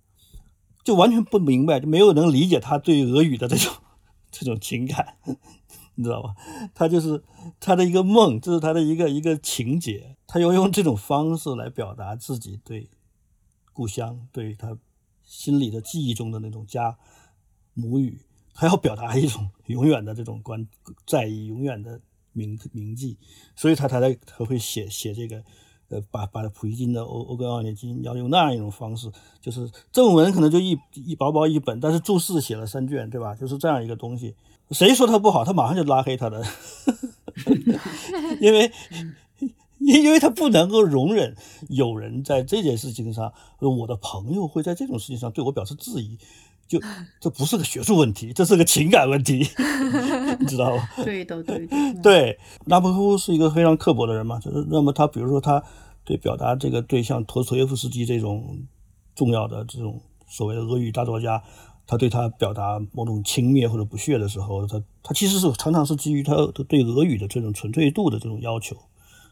就完全不明白，就没有能理解他对俄语的这种 这种情感，你知道吧？他就是他的一个梦，这是他的一个一个情节，他要用这种方式来表达自己对故乡、对他心里的记忆中的那种家母语。还要表达一种 永远的这种关在意，永远的铭铭记，所以他才才他会写写这个，呃，把把普希金的《欧欧根奥涅金》要用那样一种方式，就是正文可能就一一薄薄一本，但是注释写了三卷，对吧？就是这样一个东西。谁说他不好，他马上就拉黑他的，因为因因为他不能够容忍有人在这件事情上，我的朋友会在这种事情上对我表示质疑。就这不是个学术问题，这是个情感问题，你知道吗？对的，对的。对，拉伯科夫是一个非常刻薄的人嘛，就是那么他比如说他对表达这个对像陀思妥耶夫斯基这种重要的这种所谓的俄语大作家，他对他表达某种轻蔑或者不屑的时候，他他其实是常常是基于他对俄语的这种纯粹度的这种要求，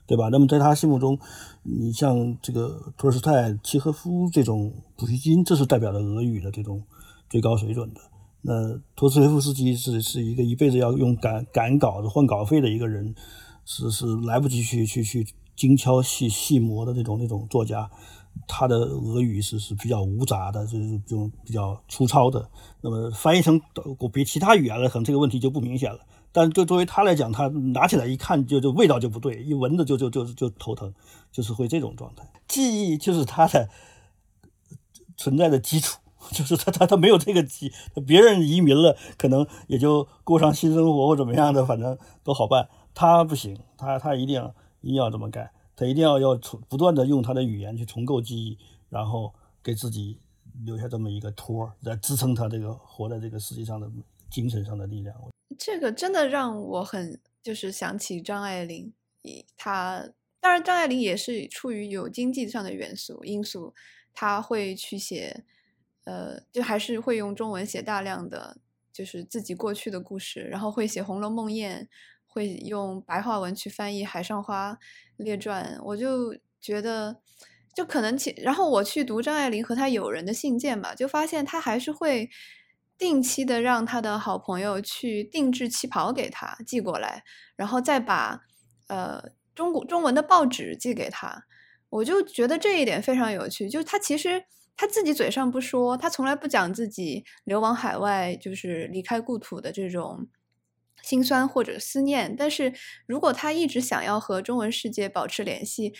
对吧？那么在他心目中，你像这个托尔斯泰、契诃夫这种普希金，这是代表了俄语的这种。最高水准的那托斯托耶夫斯基是是一个一辈子要用赶赶稿子换稿费的一个人，是是来不及去去去精敲细细磨的那种那种作家，他的俄语是是比较无杂的，就是这种比较粗糙的。那么翻译成别其他语言了，可能这个问题就不明显了。但就作为他来讲，他拿起来一看就就味道就不对，一闻着就就就就头疼，就是会这种状态。记忆就是他的存在的基础。就是他他他没有这个机，别人移民了，可能也就过上新生活或怎么样的，反正都好办。他不行，他他一定要一定要这么干，他一定要要重不断的用他的语言去重构记忆，然后给自己留下这么一个托儿，来支撑他这个活在这个世界上的精神上的力量。这个真的让我很就是想起张爱玲，他当然张爱玲也是出于有经济上的元素因素，他会去写。呃，就还是会用中文写大量的，就是自己过去的故事，然后会写《红楼梦宴》，会用白话文去翻译《海上花列传》。我就觉得，就可能其，然后我去读张爱玲和她友人的信件吧，就发现她还是会定期的让她的好朋友去定制旗袍给她寄过来，然后再把呃中国中文的报纸寄给她。我就觉得这一点非常有趣，就是她其实。他自己嘴上不说，他从来不讲自己流亡海外，就是离开故土的这种心酸或者思念。但是如果他一直想要和中文世界保持联系，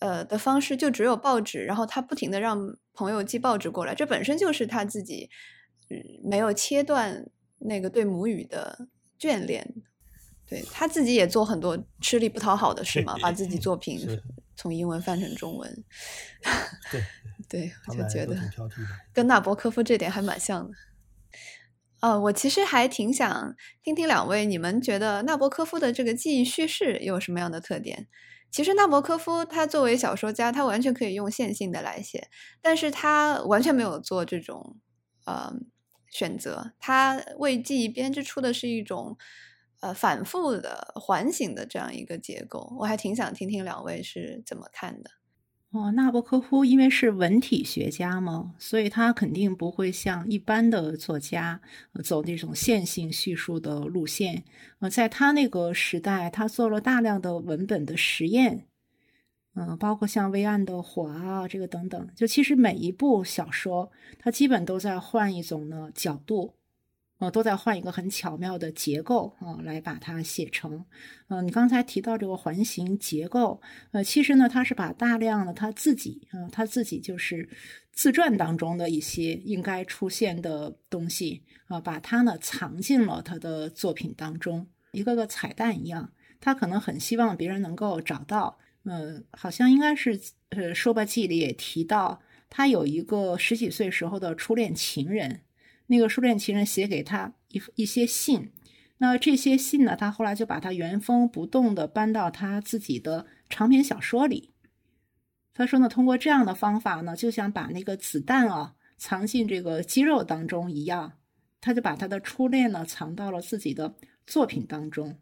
呃的方式就只有报纸，然后他不停的让朋友寄报纸过来，这本身就是他自己没有切断那个对母语的眷恋。对他自己也做很多吃力不讨好的事嘛，把自己 作品从英文翻成中文。对。对，我就觉得跟纳博科夫这点还蛮像的。呃，我其实还挺想听听两位，你们觉得纳博科夫的这个记忆叙事有什么样的特点？其实纳博科夫他作为小说家，他完全可以用线性的来写，但是他完全没有做这种呃选择，他为记忆编织出的是一种呃反复的环形的这样一个结构。我还挺想听听两位是怎么看的。哦，纳博科夫因为是文体学家嘛，所以他肯定不会像一般的作家走那种线性叙述的路线。呃，在他那个时代，他做了大量的文本的实验，嗯，包括像《微暗的火》啊，这个等等。就其实每一部小说，他基本都在换一种呢角度。呃，都在换一个很巧妙的结构啊，来把它写成。嗯，你刚才提到这个环形结构，呃，其实呢，他是把大量的他自己啊，他自己就是自传当中的一些应该出现的东西啊，把它呢藏进了他的作品当中，一个个彩蛋一样。他可能很希望别人能够找到。呃，好像应该是呃，说吧记里也提到，他有一个十几岁时候的初恋情人。那个初恋情人写给他一一些信，那这些信呢，他后来就把它原封不动的搬到他自己的长篇小说里。他说呢，通过这样的方法呢，就像把那个子弹啊藏进这个肌肉当中一样，他就把他的初恋呢藏到了自己的作品当中。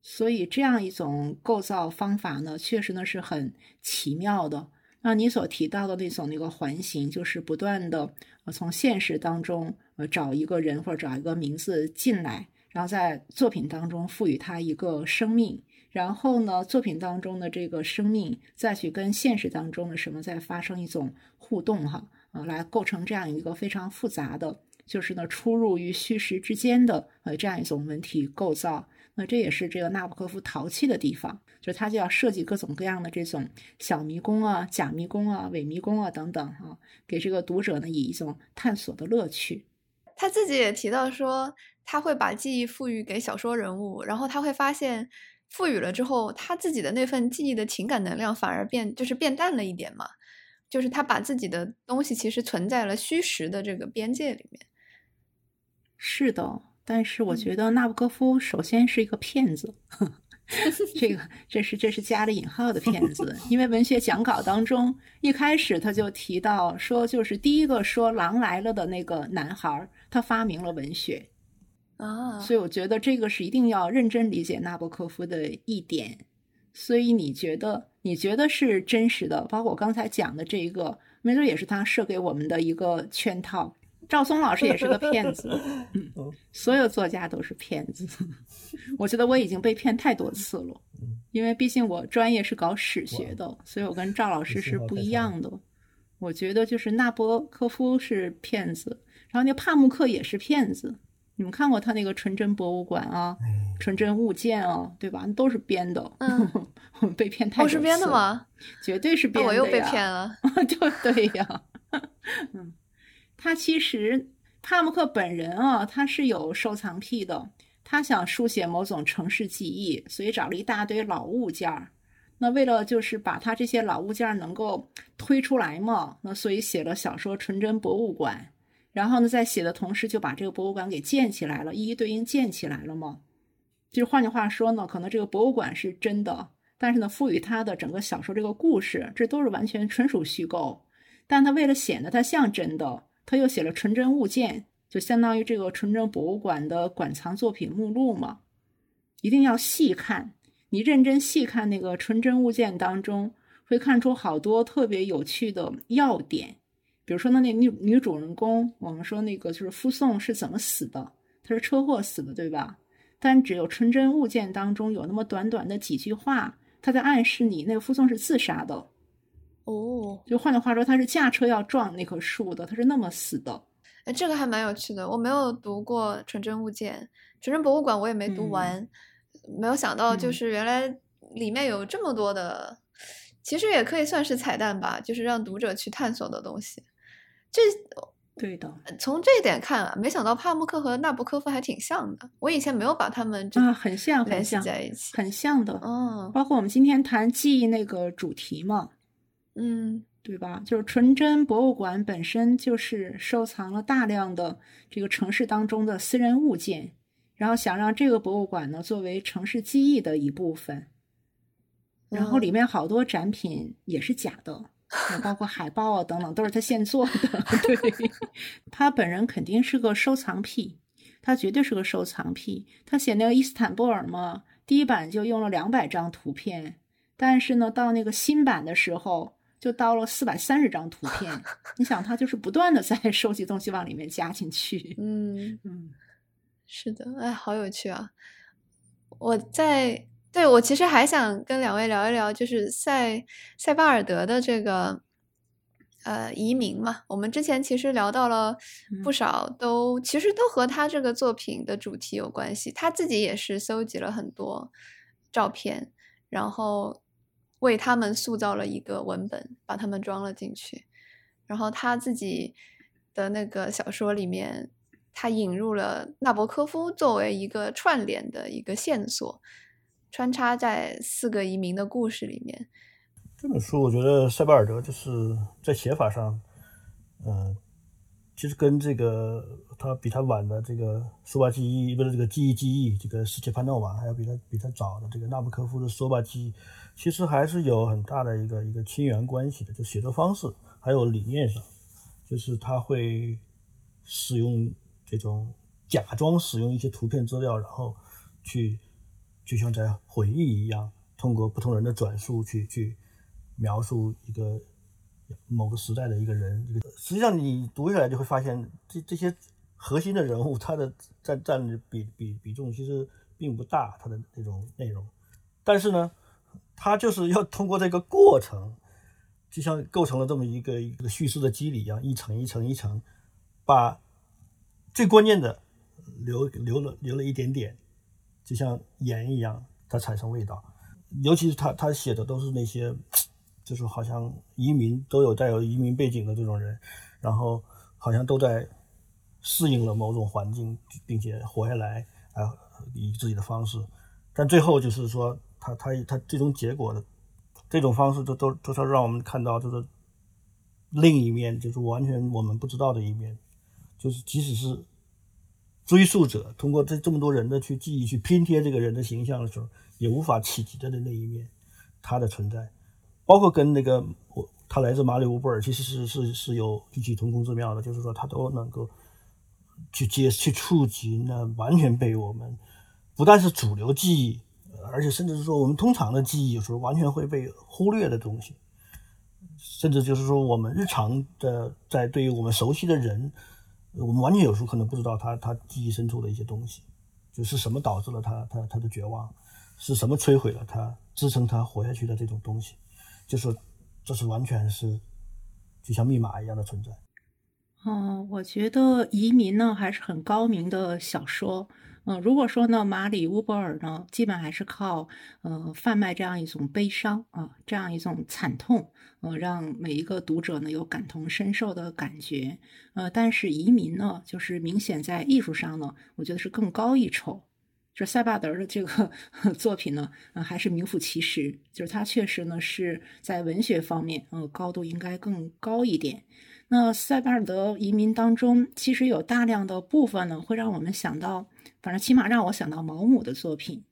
所以这样一种构造方法呢，确实呢是很奇妙的。那你所提到的那种那个环形，就是不断的呃从现实当中呃找一个人或者找一个名字进来，然后在作品当中赋予他一个生命，然后呢作品当中的这个生命再去跟现实当中的什么再发生一种互动哈，呃来构成这样一个非常复杂的，就是呢出入于虚实之间的呃这样一种文体构造。那这也是这个纳博科夫淘气的地方，就是他就要设计各种各样的这种小迷宫啊、假迷宫啊、伪迷宫啊等等哈，给这个读者呢以一种探索的乐趣。他自己也提到说，他会把记忆赋予给小说人物，然后他会发现赋予了之后，他自己的那份记忆的情感能量反而变就是变淡了一点嘛，就是他把自己的东西其实存在了虚实的这个边界里面。是的。但是我觉得纳博科夫首先是一个骗子，这个 这是这是加了引号的骗子，因为文学讲稿当中一开始他就提到说，就是第一个说狼来了的那个男孩，他发明了文学啊，所以我觉得这个是一定要认真理解纳博科夫的一点。所以你觉得你觉得是真实的，包括我刚才讲的这一个，没准也是他设给我们的一个圈套。赵松老师也是个骗子，嗯，所有作家都是骗子。我觉得我已经被骗太多次了，因为毕竟我专业是搞史学的，所以我跟赵老师是不一样的。我觉得就是纳博科夫是骗子，然后那帕慕克也是骗子。你们看过他那个纯真博物馆啊，纯真物件啊，对吧？都是编的。嗯，被骗太多次。是编的吗？绝对是编的。我又被骗了。就对呀。嗯，他其实帕慕克本人啊，他是有收藏癖的。他想书写某种城市记忆，所以找了一大堆老物件儿。那为了就是把他这些老物件能够推出来嘛，那所以写了小说《纯真博物馆》。然后呢，在写的同时就把这个博物馆给建起来了，一一对应建起来了嘛。就是换句话说呢，可能这个博物馆是真的，但是呢，赋予他的整个小说这个故事，这都是完全纯属虚构。但他为了显得它像真的，他又写了纯真物件，就相当于这个纯真博物馆的馆藏作品目录嘛。一定要细看，你认真细看那个纯真物件当中，会看出好多特别有趣的要点。比如说，那那女女主人公，我们说那个就是傅宋是怎么死的？她是车祸死的，对吧？但只有纯真物件当中有那么短短的几句话，他在暗示你那个傅宋是自杀的。哦，就换句话说，他是驾车要撞那棵树的，他是那么死的。哎，这个还蛮有趣的。我没有读过纯真物件，纯真博物馆我也没读完。没有想到，就是原来里面有这么多的，其实也可以算是彩蛋吧，就是让读者去探索的东西。这对的，从这一点看啊，没想到帕慕克和纳博科夫还挺像的。我以前没有把他们啊很像很像在一起，很像的。嗯，包括我们今天谈记忆那个主题嘛，嗯，对吧？就是纯真博物馆本身就是收藏了大量的这个城市当中的私人物件，然后想让这个博物馆呢作为城市记忆的一部分，然后里面好多展品也是假的。包括海报啊等等，都是他现做的。对，他本人肯定是个收藏癖，他绝对是个收藏癖。他写那个伊斯坦布尔嘛，第一版就用了两百张图片，但是呢，到那个新版的时候就到了四百三十张图片。你想，他就是不断的在收集东西往里面加进去。嗯嗯，是的，哎，好有趣啊！我在。对，我其实还想跟两位聊一聊，就是塞塞巴尔德的这个呃移民嘛。我们之前其实聊到了不少，都其实都和他这个作品的主题有关系。他自己也是搜集了很多照片，然后为他们塑造了一个文本，把他们装了进去。然后他自己的那个小说里面，他引入了纳博科夫作为一个串联的一个线索。穿插在四个移民的故事里面。这本书，我觉得塞巴尔德就是在写法上，嗯，其实跟这个他比他晚的这个索巴记忆不是这个记忆记忆这个斯切潘诺瓦，还有比他比他早的这个纳博科夫的索巴记忆，其实还是有很大的一个一个亲缘关系的。就写作方式还有理念上，就是他会使用这种假装使用一些图片资料，然后去。就像在回忆一样，通过不同人的转述去去描述一个某个时代的一个人。一个实际上你读下来就会发现，这这些核心的人物，他的占占的比比比重其实并不大，他的那种内容。但是呢，他就是要通过这个过程，就像构成了这么一个一个叙事的机理一样，一层一层一层，把最关键的留留了留了一点点。就像盐一样，它产生味道。尤其是他他写的都是那些，就是好像移民都有带有移民背景的这种人，然后好像都在适应了某种环境，并且活下来，啊，以自己的方式。但最后就是说，他他他最终结果的这种方式，都都都是让我们看到，就是另一面，就是完全我们不知道的一面，就是即使是。追溯者通过这这么多人的去记忆去拼贴这个人的形象的时候，也无法企及的那一面，他的存在，包括跟那个我他来自马里乌波尔，其实是是是有异曲同工之妙的，就是说他都能够去接去触及那完全被我们不但是主流记忆，而且甚至是说我们通常的记忆有时候完全会被忽略的东西，甚至就是说我们日常的在对于我们熟悉的人。我们完全有时候可能不知道他他记忆深处的一些东西，就是什么导致了他他他的绝望，是什么摧毁了他支撑他活下去的这种东西，就是这是完全是就像密码一样的存在。哦，我觉得移民呢还是很高明的小说。嗯，如果说呢，马里乌波尔呢，基本还是靠呃贩卖这样一种悲伤啊，这样一种惨痛，呃，让每一个读者呢有感同身受的感觉。呃，但是移民呢，就是明显在艺术上呢，我觉得是更高一筹。就塞巴德的这个 作品呢，还是名副其实，就是他确实呢是在文学方面，呃，高度应该更高一点。那塞巴尔德移民当中，其实有大量的部分呢，会让我们想到。反正起码让我想到毛姆的作品，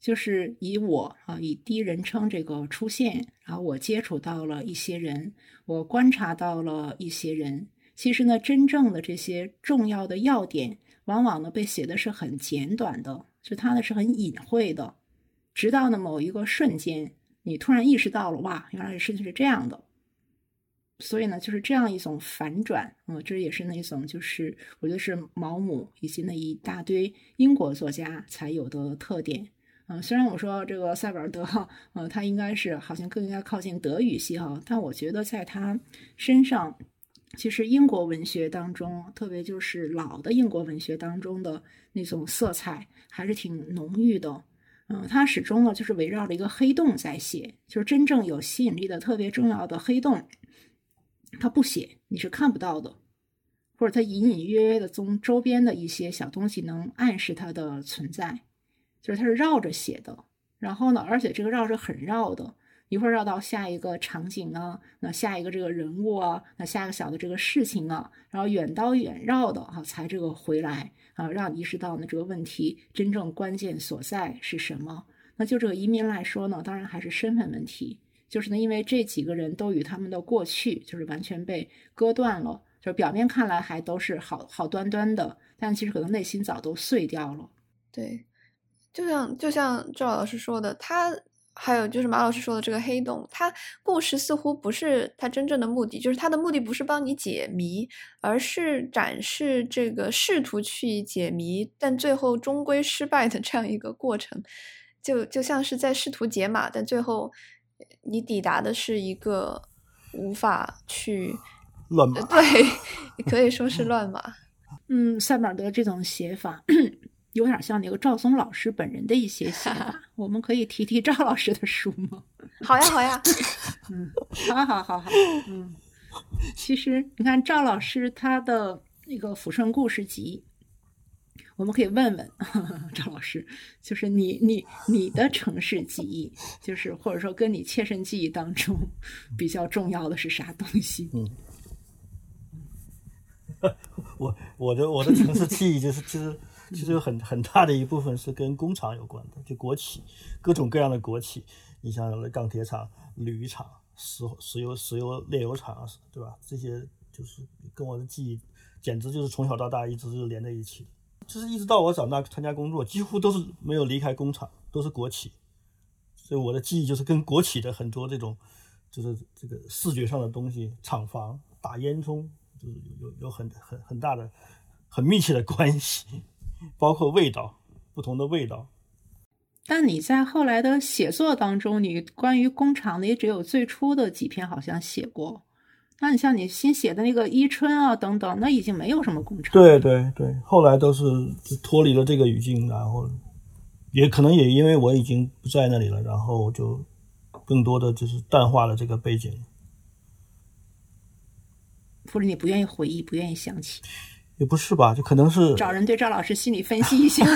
就是以我啊以第一人称这个出现，然后我接触到了一些人，我观察到了一些人。其实呢，真正的这些重要的要点，往往呢被写的是很简短的，就它呢是很隐晦的。直到呢某一个瞬间，你突然意识到了，哇，原来事情是这样的。所以呢，就是这样一种反转，嗯，这也是那种，就是我觉得是毛姆以及那一大堆英国作家才有的特点，嗯，虽然我说这个塞尔德，呃，他应该是好像更应该靠近德语系哈，但我觉得在他身上，其实英国文学当中，特别就是老的英国文学当中的那种色彩还是挺浓郁的，嗯，他始终呢就是围绕着一个黑洞在写，就是真正有吸引力的特别重要的黑洞。他不写，你是看不到的，或者他隐隐约约的从周边的一些小东西能暗示它的存在，就是他是绕着写的。然后呢，而且这个绕是很绕的，一会儿绕到下一个场景啊，那下一个这个人物啊，那下一个小的这个事情啊，然后远刀远绕的哈，才这个回来啊，让你意识到呢这个问题真正关键所在是什么。那就这个移民来说呢，当然还是身份问题。就是呢，因为这几个人都与他们的过去就是完全被割断了，就是表面看来还都是好好端端的，但其实可能内心早都碎掉了。对，就像就像赵老师说的，他还有就是马老师说的这个黑洞，他故事似乎不是他真正的目的，就是他的目的不是帮你解谜，而是展示这个试图去解谜，但最后终归失败的这样一个过程，就就像是在试图解码，但最后。你抵达的是一个无法去乱码，对，可以说是乱码。嗯，塞缪尔德这种写法有点像那个赵松老师本人的一些写法。我们可以提提赵老师的书吗？好呀，好呀。嗯，好好好好。嗯，其实你看赵老师他的那个《抚顺故事集》。我们可以问问 张老师，就是你你你的城市记忆，就是或者说跟你切身记忆当中比较重要的是啥东西？嗯，我我的我的城市记忆就是其实其实有很很大的一部分是跟工厂有关的，就国企各种各样的国企，你像钢铁厂、铝厂、石石油石油炼油厂，对吧？这些就是跟我的记忆简直就是从小到大一直就连在一起。就是一直到我长大参加工作，几乎都是没有离开工厂，都是国企，所以我的记忆就是跟国企的很多这种，就是这个视觉上的东西，厂房、打烟囱，就是有有很很很大的、很密切的关系，包括味道，不同的味道。但你在后来的写作当中，你关于工厂的也只有最初的几篇好像写过。那你像你新写的那个伊春啊等等，那已经没有什么工厂。对对对，后来都是脱离了这个语境，然后也可能也因为我已经不在那里了，然后就更多的就是淡化了这个背景，或者你不愿意回忆，不愿意想起，也不是吧？就可能是找人对赵老师心理分析一下。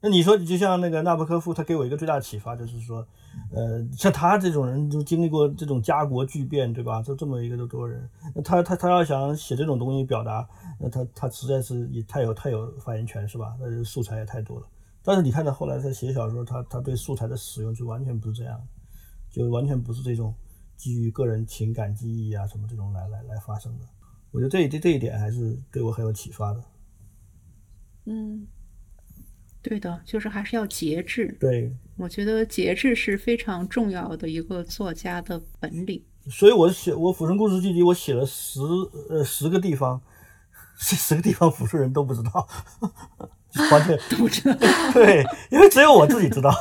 那你说，就像那个纳博科夫，他给我一个最大的启发，就是说。呃，像他这种人，就经历过这种家国巨变，对吧？就这么一个多多人，那他他他要想写这种东西表达，那他他实在是也太有太有发言权，是吧？那素材也太多了。但是你看到后来他写小说，他他对素材的使用就完全不是这样，就完全不是这种基于个人情感记忆啊什么这种来来来发生的。我觉得这这这一点还是对我很有启发的。嗯。对的，就是还是要节制。对，我觉得节制是非常重要的一个作家的本领。所以我写我《抚顺故事集》里，我写了十呃十个地方，这十个地方抚顺人都不知道，完全 都不知道。对，因为只有我自己知道，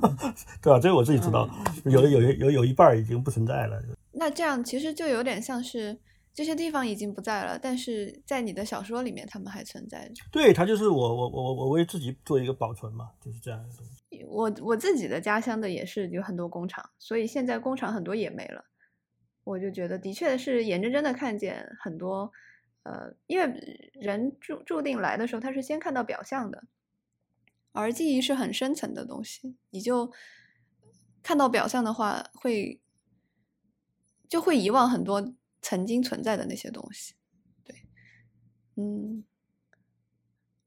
对吧？只有我自己知道，有的有有有一半已经不存在了。那这样其实就有点像是这些地方已经不在了，但是在你的小说里面，他们还存在着。对，它就是我我我我为自己做一个保存嘛，就是这样的东西。我我自己的家乡的也是有很多工厂，所以现在工厂很多也没了。我就觉得的确是眼睁睁的看见很多，呃，因为人注注定来的时候，他是先看到表象的，而记忆是很深层的东西，你就看到表象的话，会就会遗忘很多曾经存在的那些东西。对，嗯。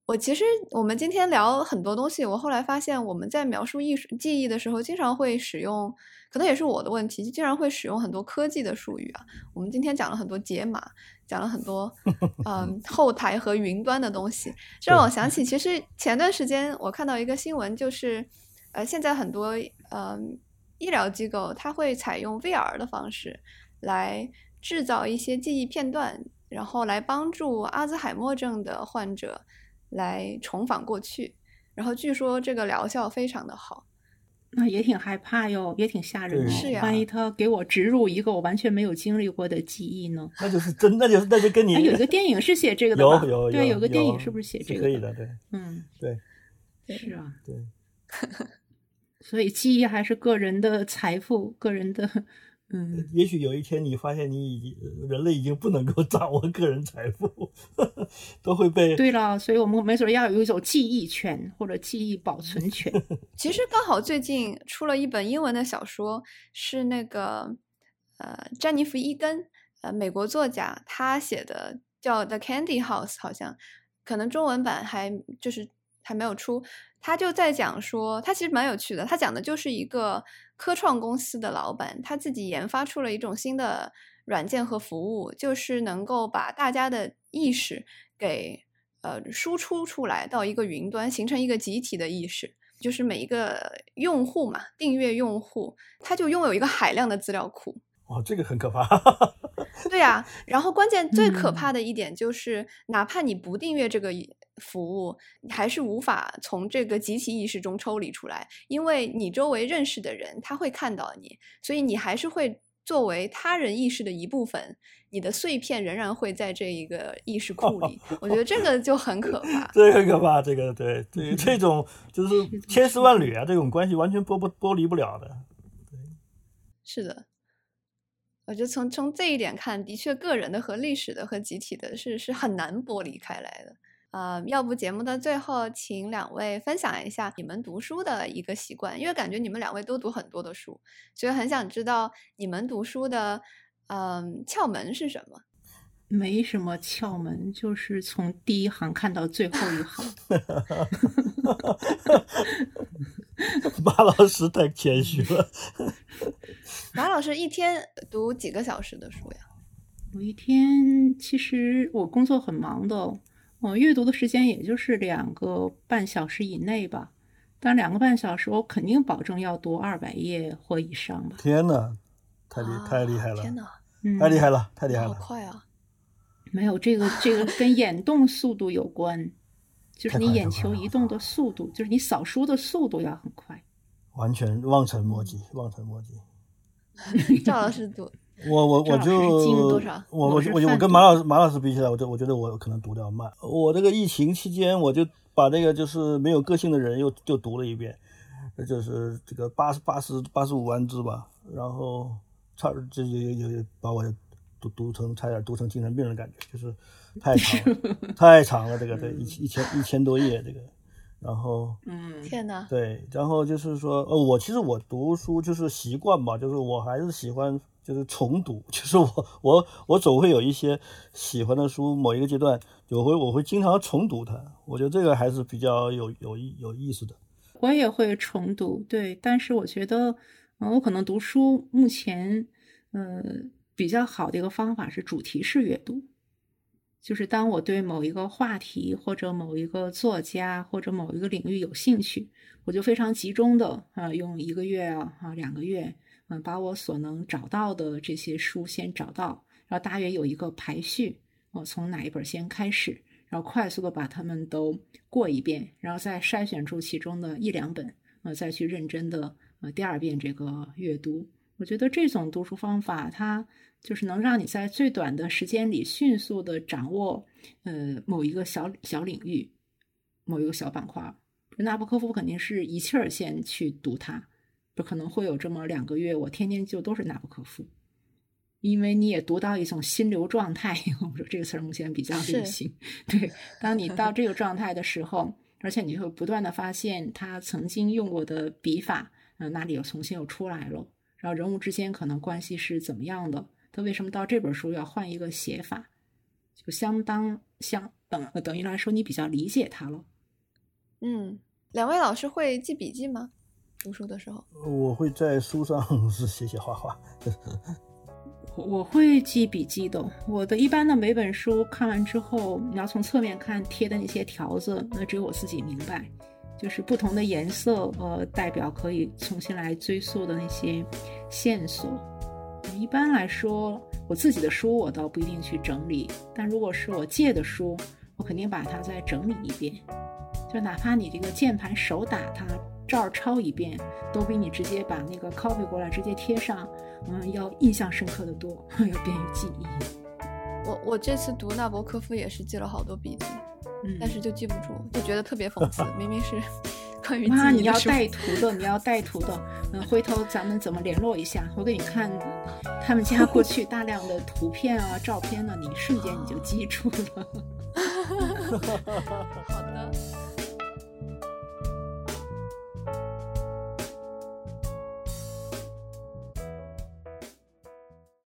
我其实我们今天聊很多东西，我后来发现我们在描述艺术记忆的时候，经常会使用，可能也是我的问题，经常会使用很多科技的术语啊。我们今天讲了很多解码，讲了很多 嗯后台和云端的东西，这让我想起，其实前段时间我看到一个新闻，就是呃现在很多嗯医疗机构它会采用 VR 的方式来制造一些记忆片段，然后来帮助阿兹海默症的患者。来重返过去，然后据说这个疗效非常的好，那也挺害怕哟，也挺吓人的。是呀，万一他给我植入一个我完全没有经历过的记忆呢？那就是真，那就是那就跟你有一个电影是写这个的吧？有有对，有个电影是不是写这个？可以的，对，嗯，对，是啊，对。所以记忆还是个人的财富，个人的。嗯，也许有一天你发现你已经人类已经不能够掌握个人财富，都会被对了，所以我们没准要有一种记忆权或者记忆保存权。其实刚好最近出了一本英文的小说，是那个呃詹妮弗伊根呃美国作家他写的，叫《The Candy House》，好像可能中文版还就是还没有出。他就在讲说，他其实蛮有趣的。他讲的就是一个科创公司的老板，他自己研发出了一种新的软件和服务，就是能够把大家的意识给呃输出出来到一个云端，形成一个集体的意识。就是每一个用户嘛，订阅用户，他就拥有一个海量的资料库。哇，这个很可怕。对呀，然后关键最可怕的一点就是，哪怕你不订阅这个。服务你还是无法从这个集体意识中抽离出来，因为你周围认识的人他会看到你，所以你还是会作为他人意识的一部分，你的碎片仍然会在这一个意识库里。我觉得这个就很可怕，这个很可怕，这个对对，这种就是千丝万缕啊，这种关系完全剥不剥离不了的。对，是的，我觉得从从这一点看，的确个人的和历史的和集体的是是很难剥离开来的。呃，要不节目的最后，请两位分享一下你们读书的一个习惯，因为感觉你们两位都读很多的书，所以很想知道你们读书的嗯窍门是什么？没什么窍门，就是从第一行看到最后一行。马老师太谦虚了。马老师一天读几个小时的书呀？我一天其实我工作很忙的。我阅读的时间也就是两个半小时以内吧，但两个半小时我肯定保证要读二百页或以上吧。天哪，太厉太厉害了！天哪，太厉害了，太厉害了！好快啊！没有这个，这个跟眼动速度有关，就是你眼球移动的速度，就是你扫书的速度要很快。完全望尘莫及，望尘莫及。赵老师读。我我我就我我我我跟马老师马老师比起来，我就我觉得我可能读的要慢。我这个疫情期间，我就把那个就是没有个性的人又就读了一遍，就是这个八十八十八十五万字吧，然后差就有有有把我读读成差点读成精神病的感觉，就是太长了 太长了，这个这一一千一千多页这个，然后嗯天呐，对，然后就是说呃我其实我读书就是习惯吧，就是我还是喜欢。就是重读，就是我我我总会有一些喜欢的书，某一个阶段有回我会经常重读它，我觉得这个还是比较有有有意思的。我也会重读，对，但是我觉得，嗯，我可能读书目前，呃，比较好的一个方法是主题式阅读，就是当我对某一个话题或者某一个作家或者某一个领域有兴趣，我就非常集中的啊，用一个月啊啊两个月，嗯，把我所能找到的这些书先找到，然后大约有一个排序，我从哪一本先开始，然后快速的把它们都过一遍，然后再筛选出其中的一两本，呃，再去认真的呃第二遍这个阅读。我觉得这种读书方法，它就是能让你在最短的时间里迅速的掌握，呃，某一个小小领域，某一个小板块。纳博科夫肯定是一气儿先去读它，不可能会有这么两个月，我天天就都是纳不可夫，因为你也读到一种心流状态。我说这个词儿目前比较流行。对，当你到这个状态的时候，而且你会不断的发现他曾经用过的笔法，呃，哪里又重新又出来了。然后人物之间可能关系是怎么样的？他为什么到这本书要换一个写法？就相当相等等于来说，你比较理解他了。嗯，两位老师会记笔记吗？读书的时候，我会在书上 是写写画画。我会记笔记的。我的一般的每本书看完之后，你要从侧面看贴的那些条子，那只有我自己明白。就是不同的颜色，呃，代表可以重新来追溯的那些线索。一般来说，我自己的书我倒不一定去整理，但如果是我借的书，我肯定把它再整理一遍。就哪怕你这个键盘手打它，照抄一遍，都比你直接把那个 copy 过来直接贴上，嗯，要印象深刻的多，要便于记忆。我我这次读纳博科夫也是记了好多笔记。但是就记不住，就觉得特别讽刺。明明是 关于啊，你要带图的，你要带图的。嗯，回头咱们怎么联络一下？我给你看他们家过去大量的图片啊、照片呢，你瞬间你就记住了。好的。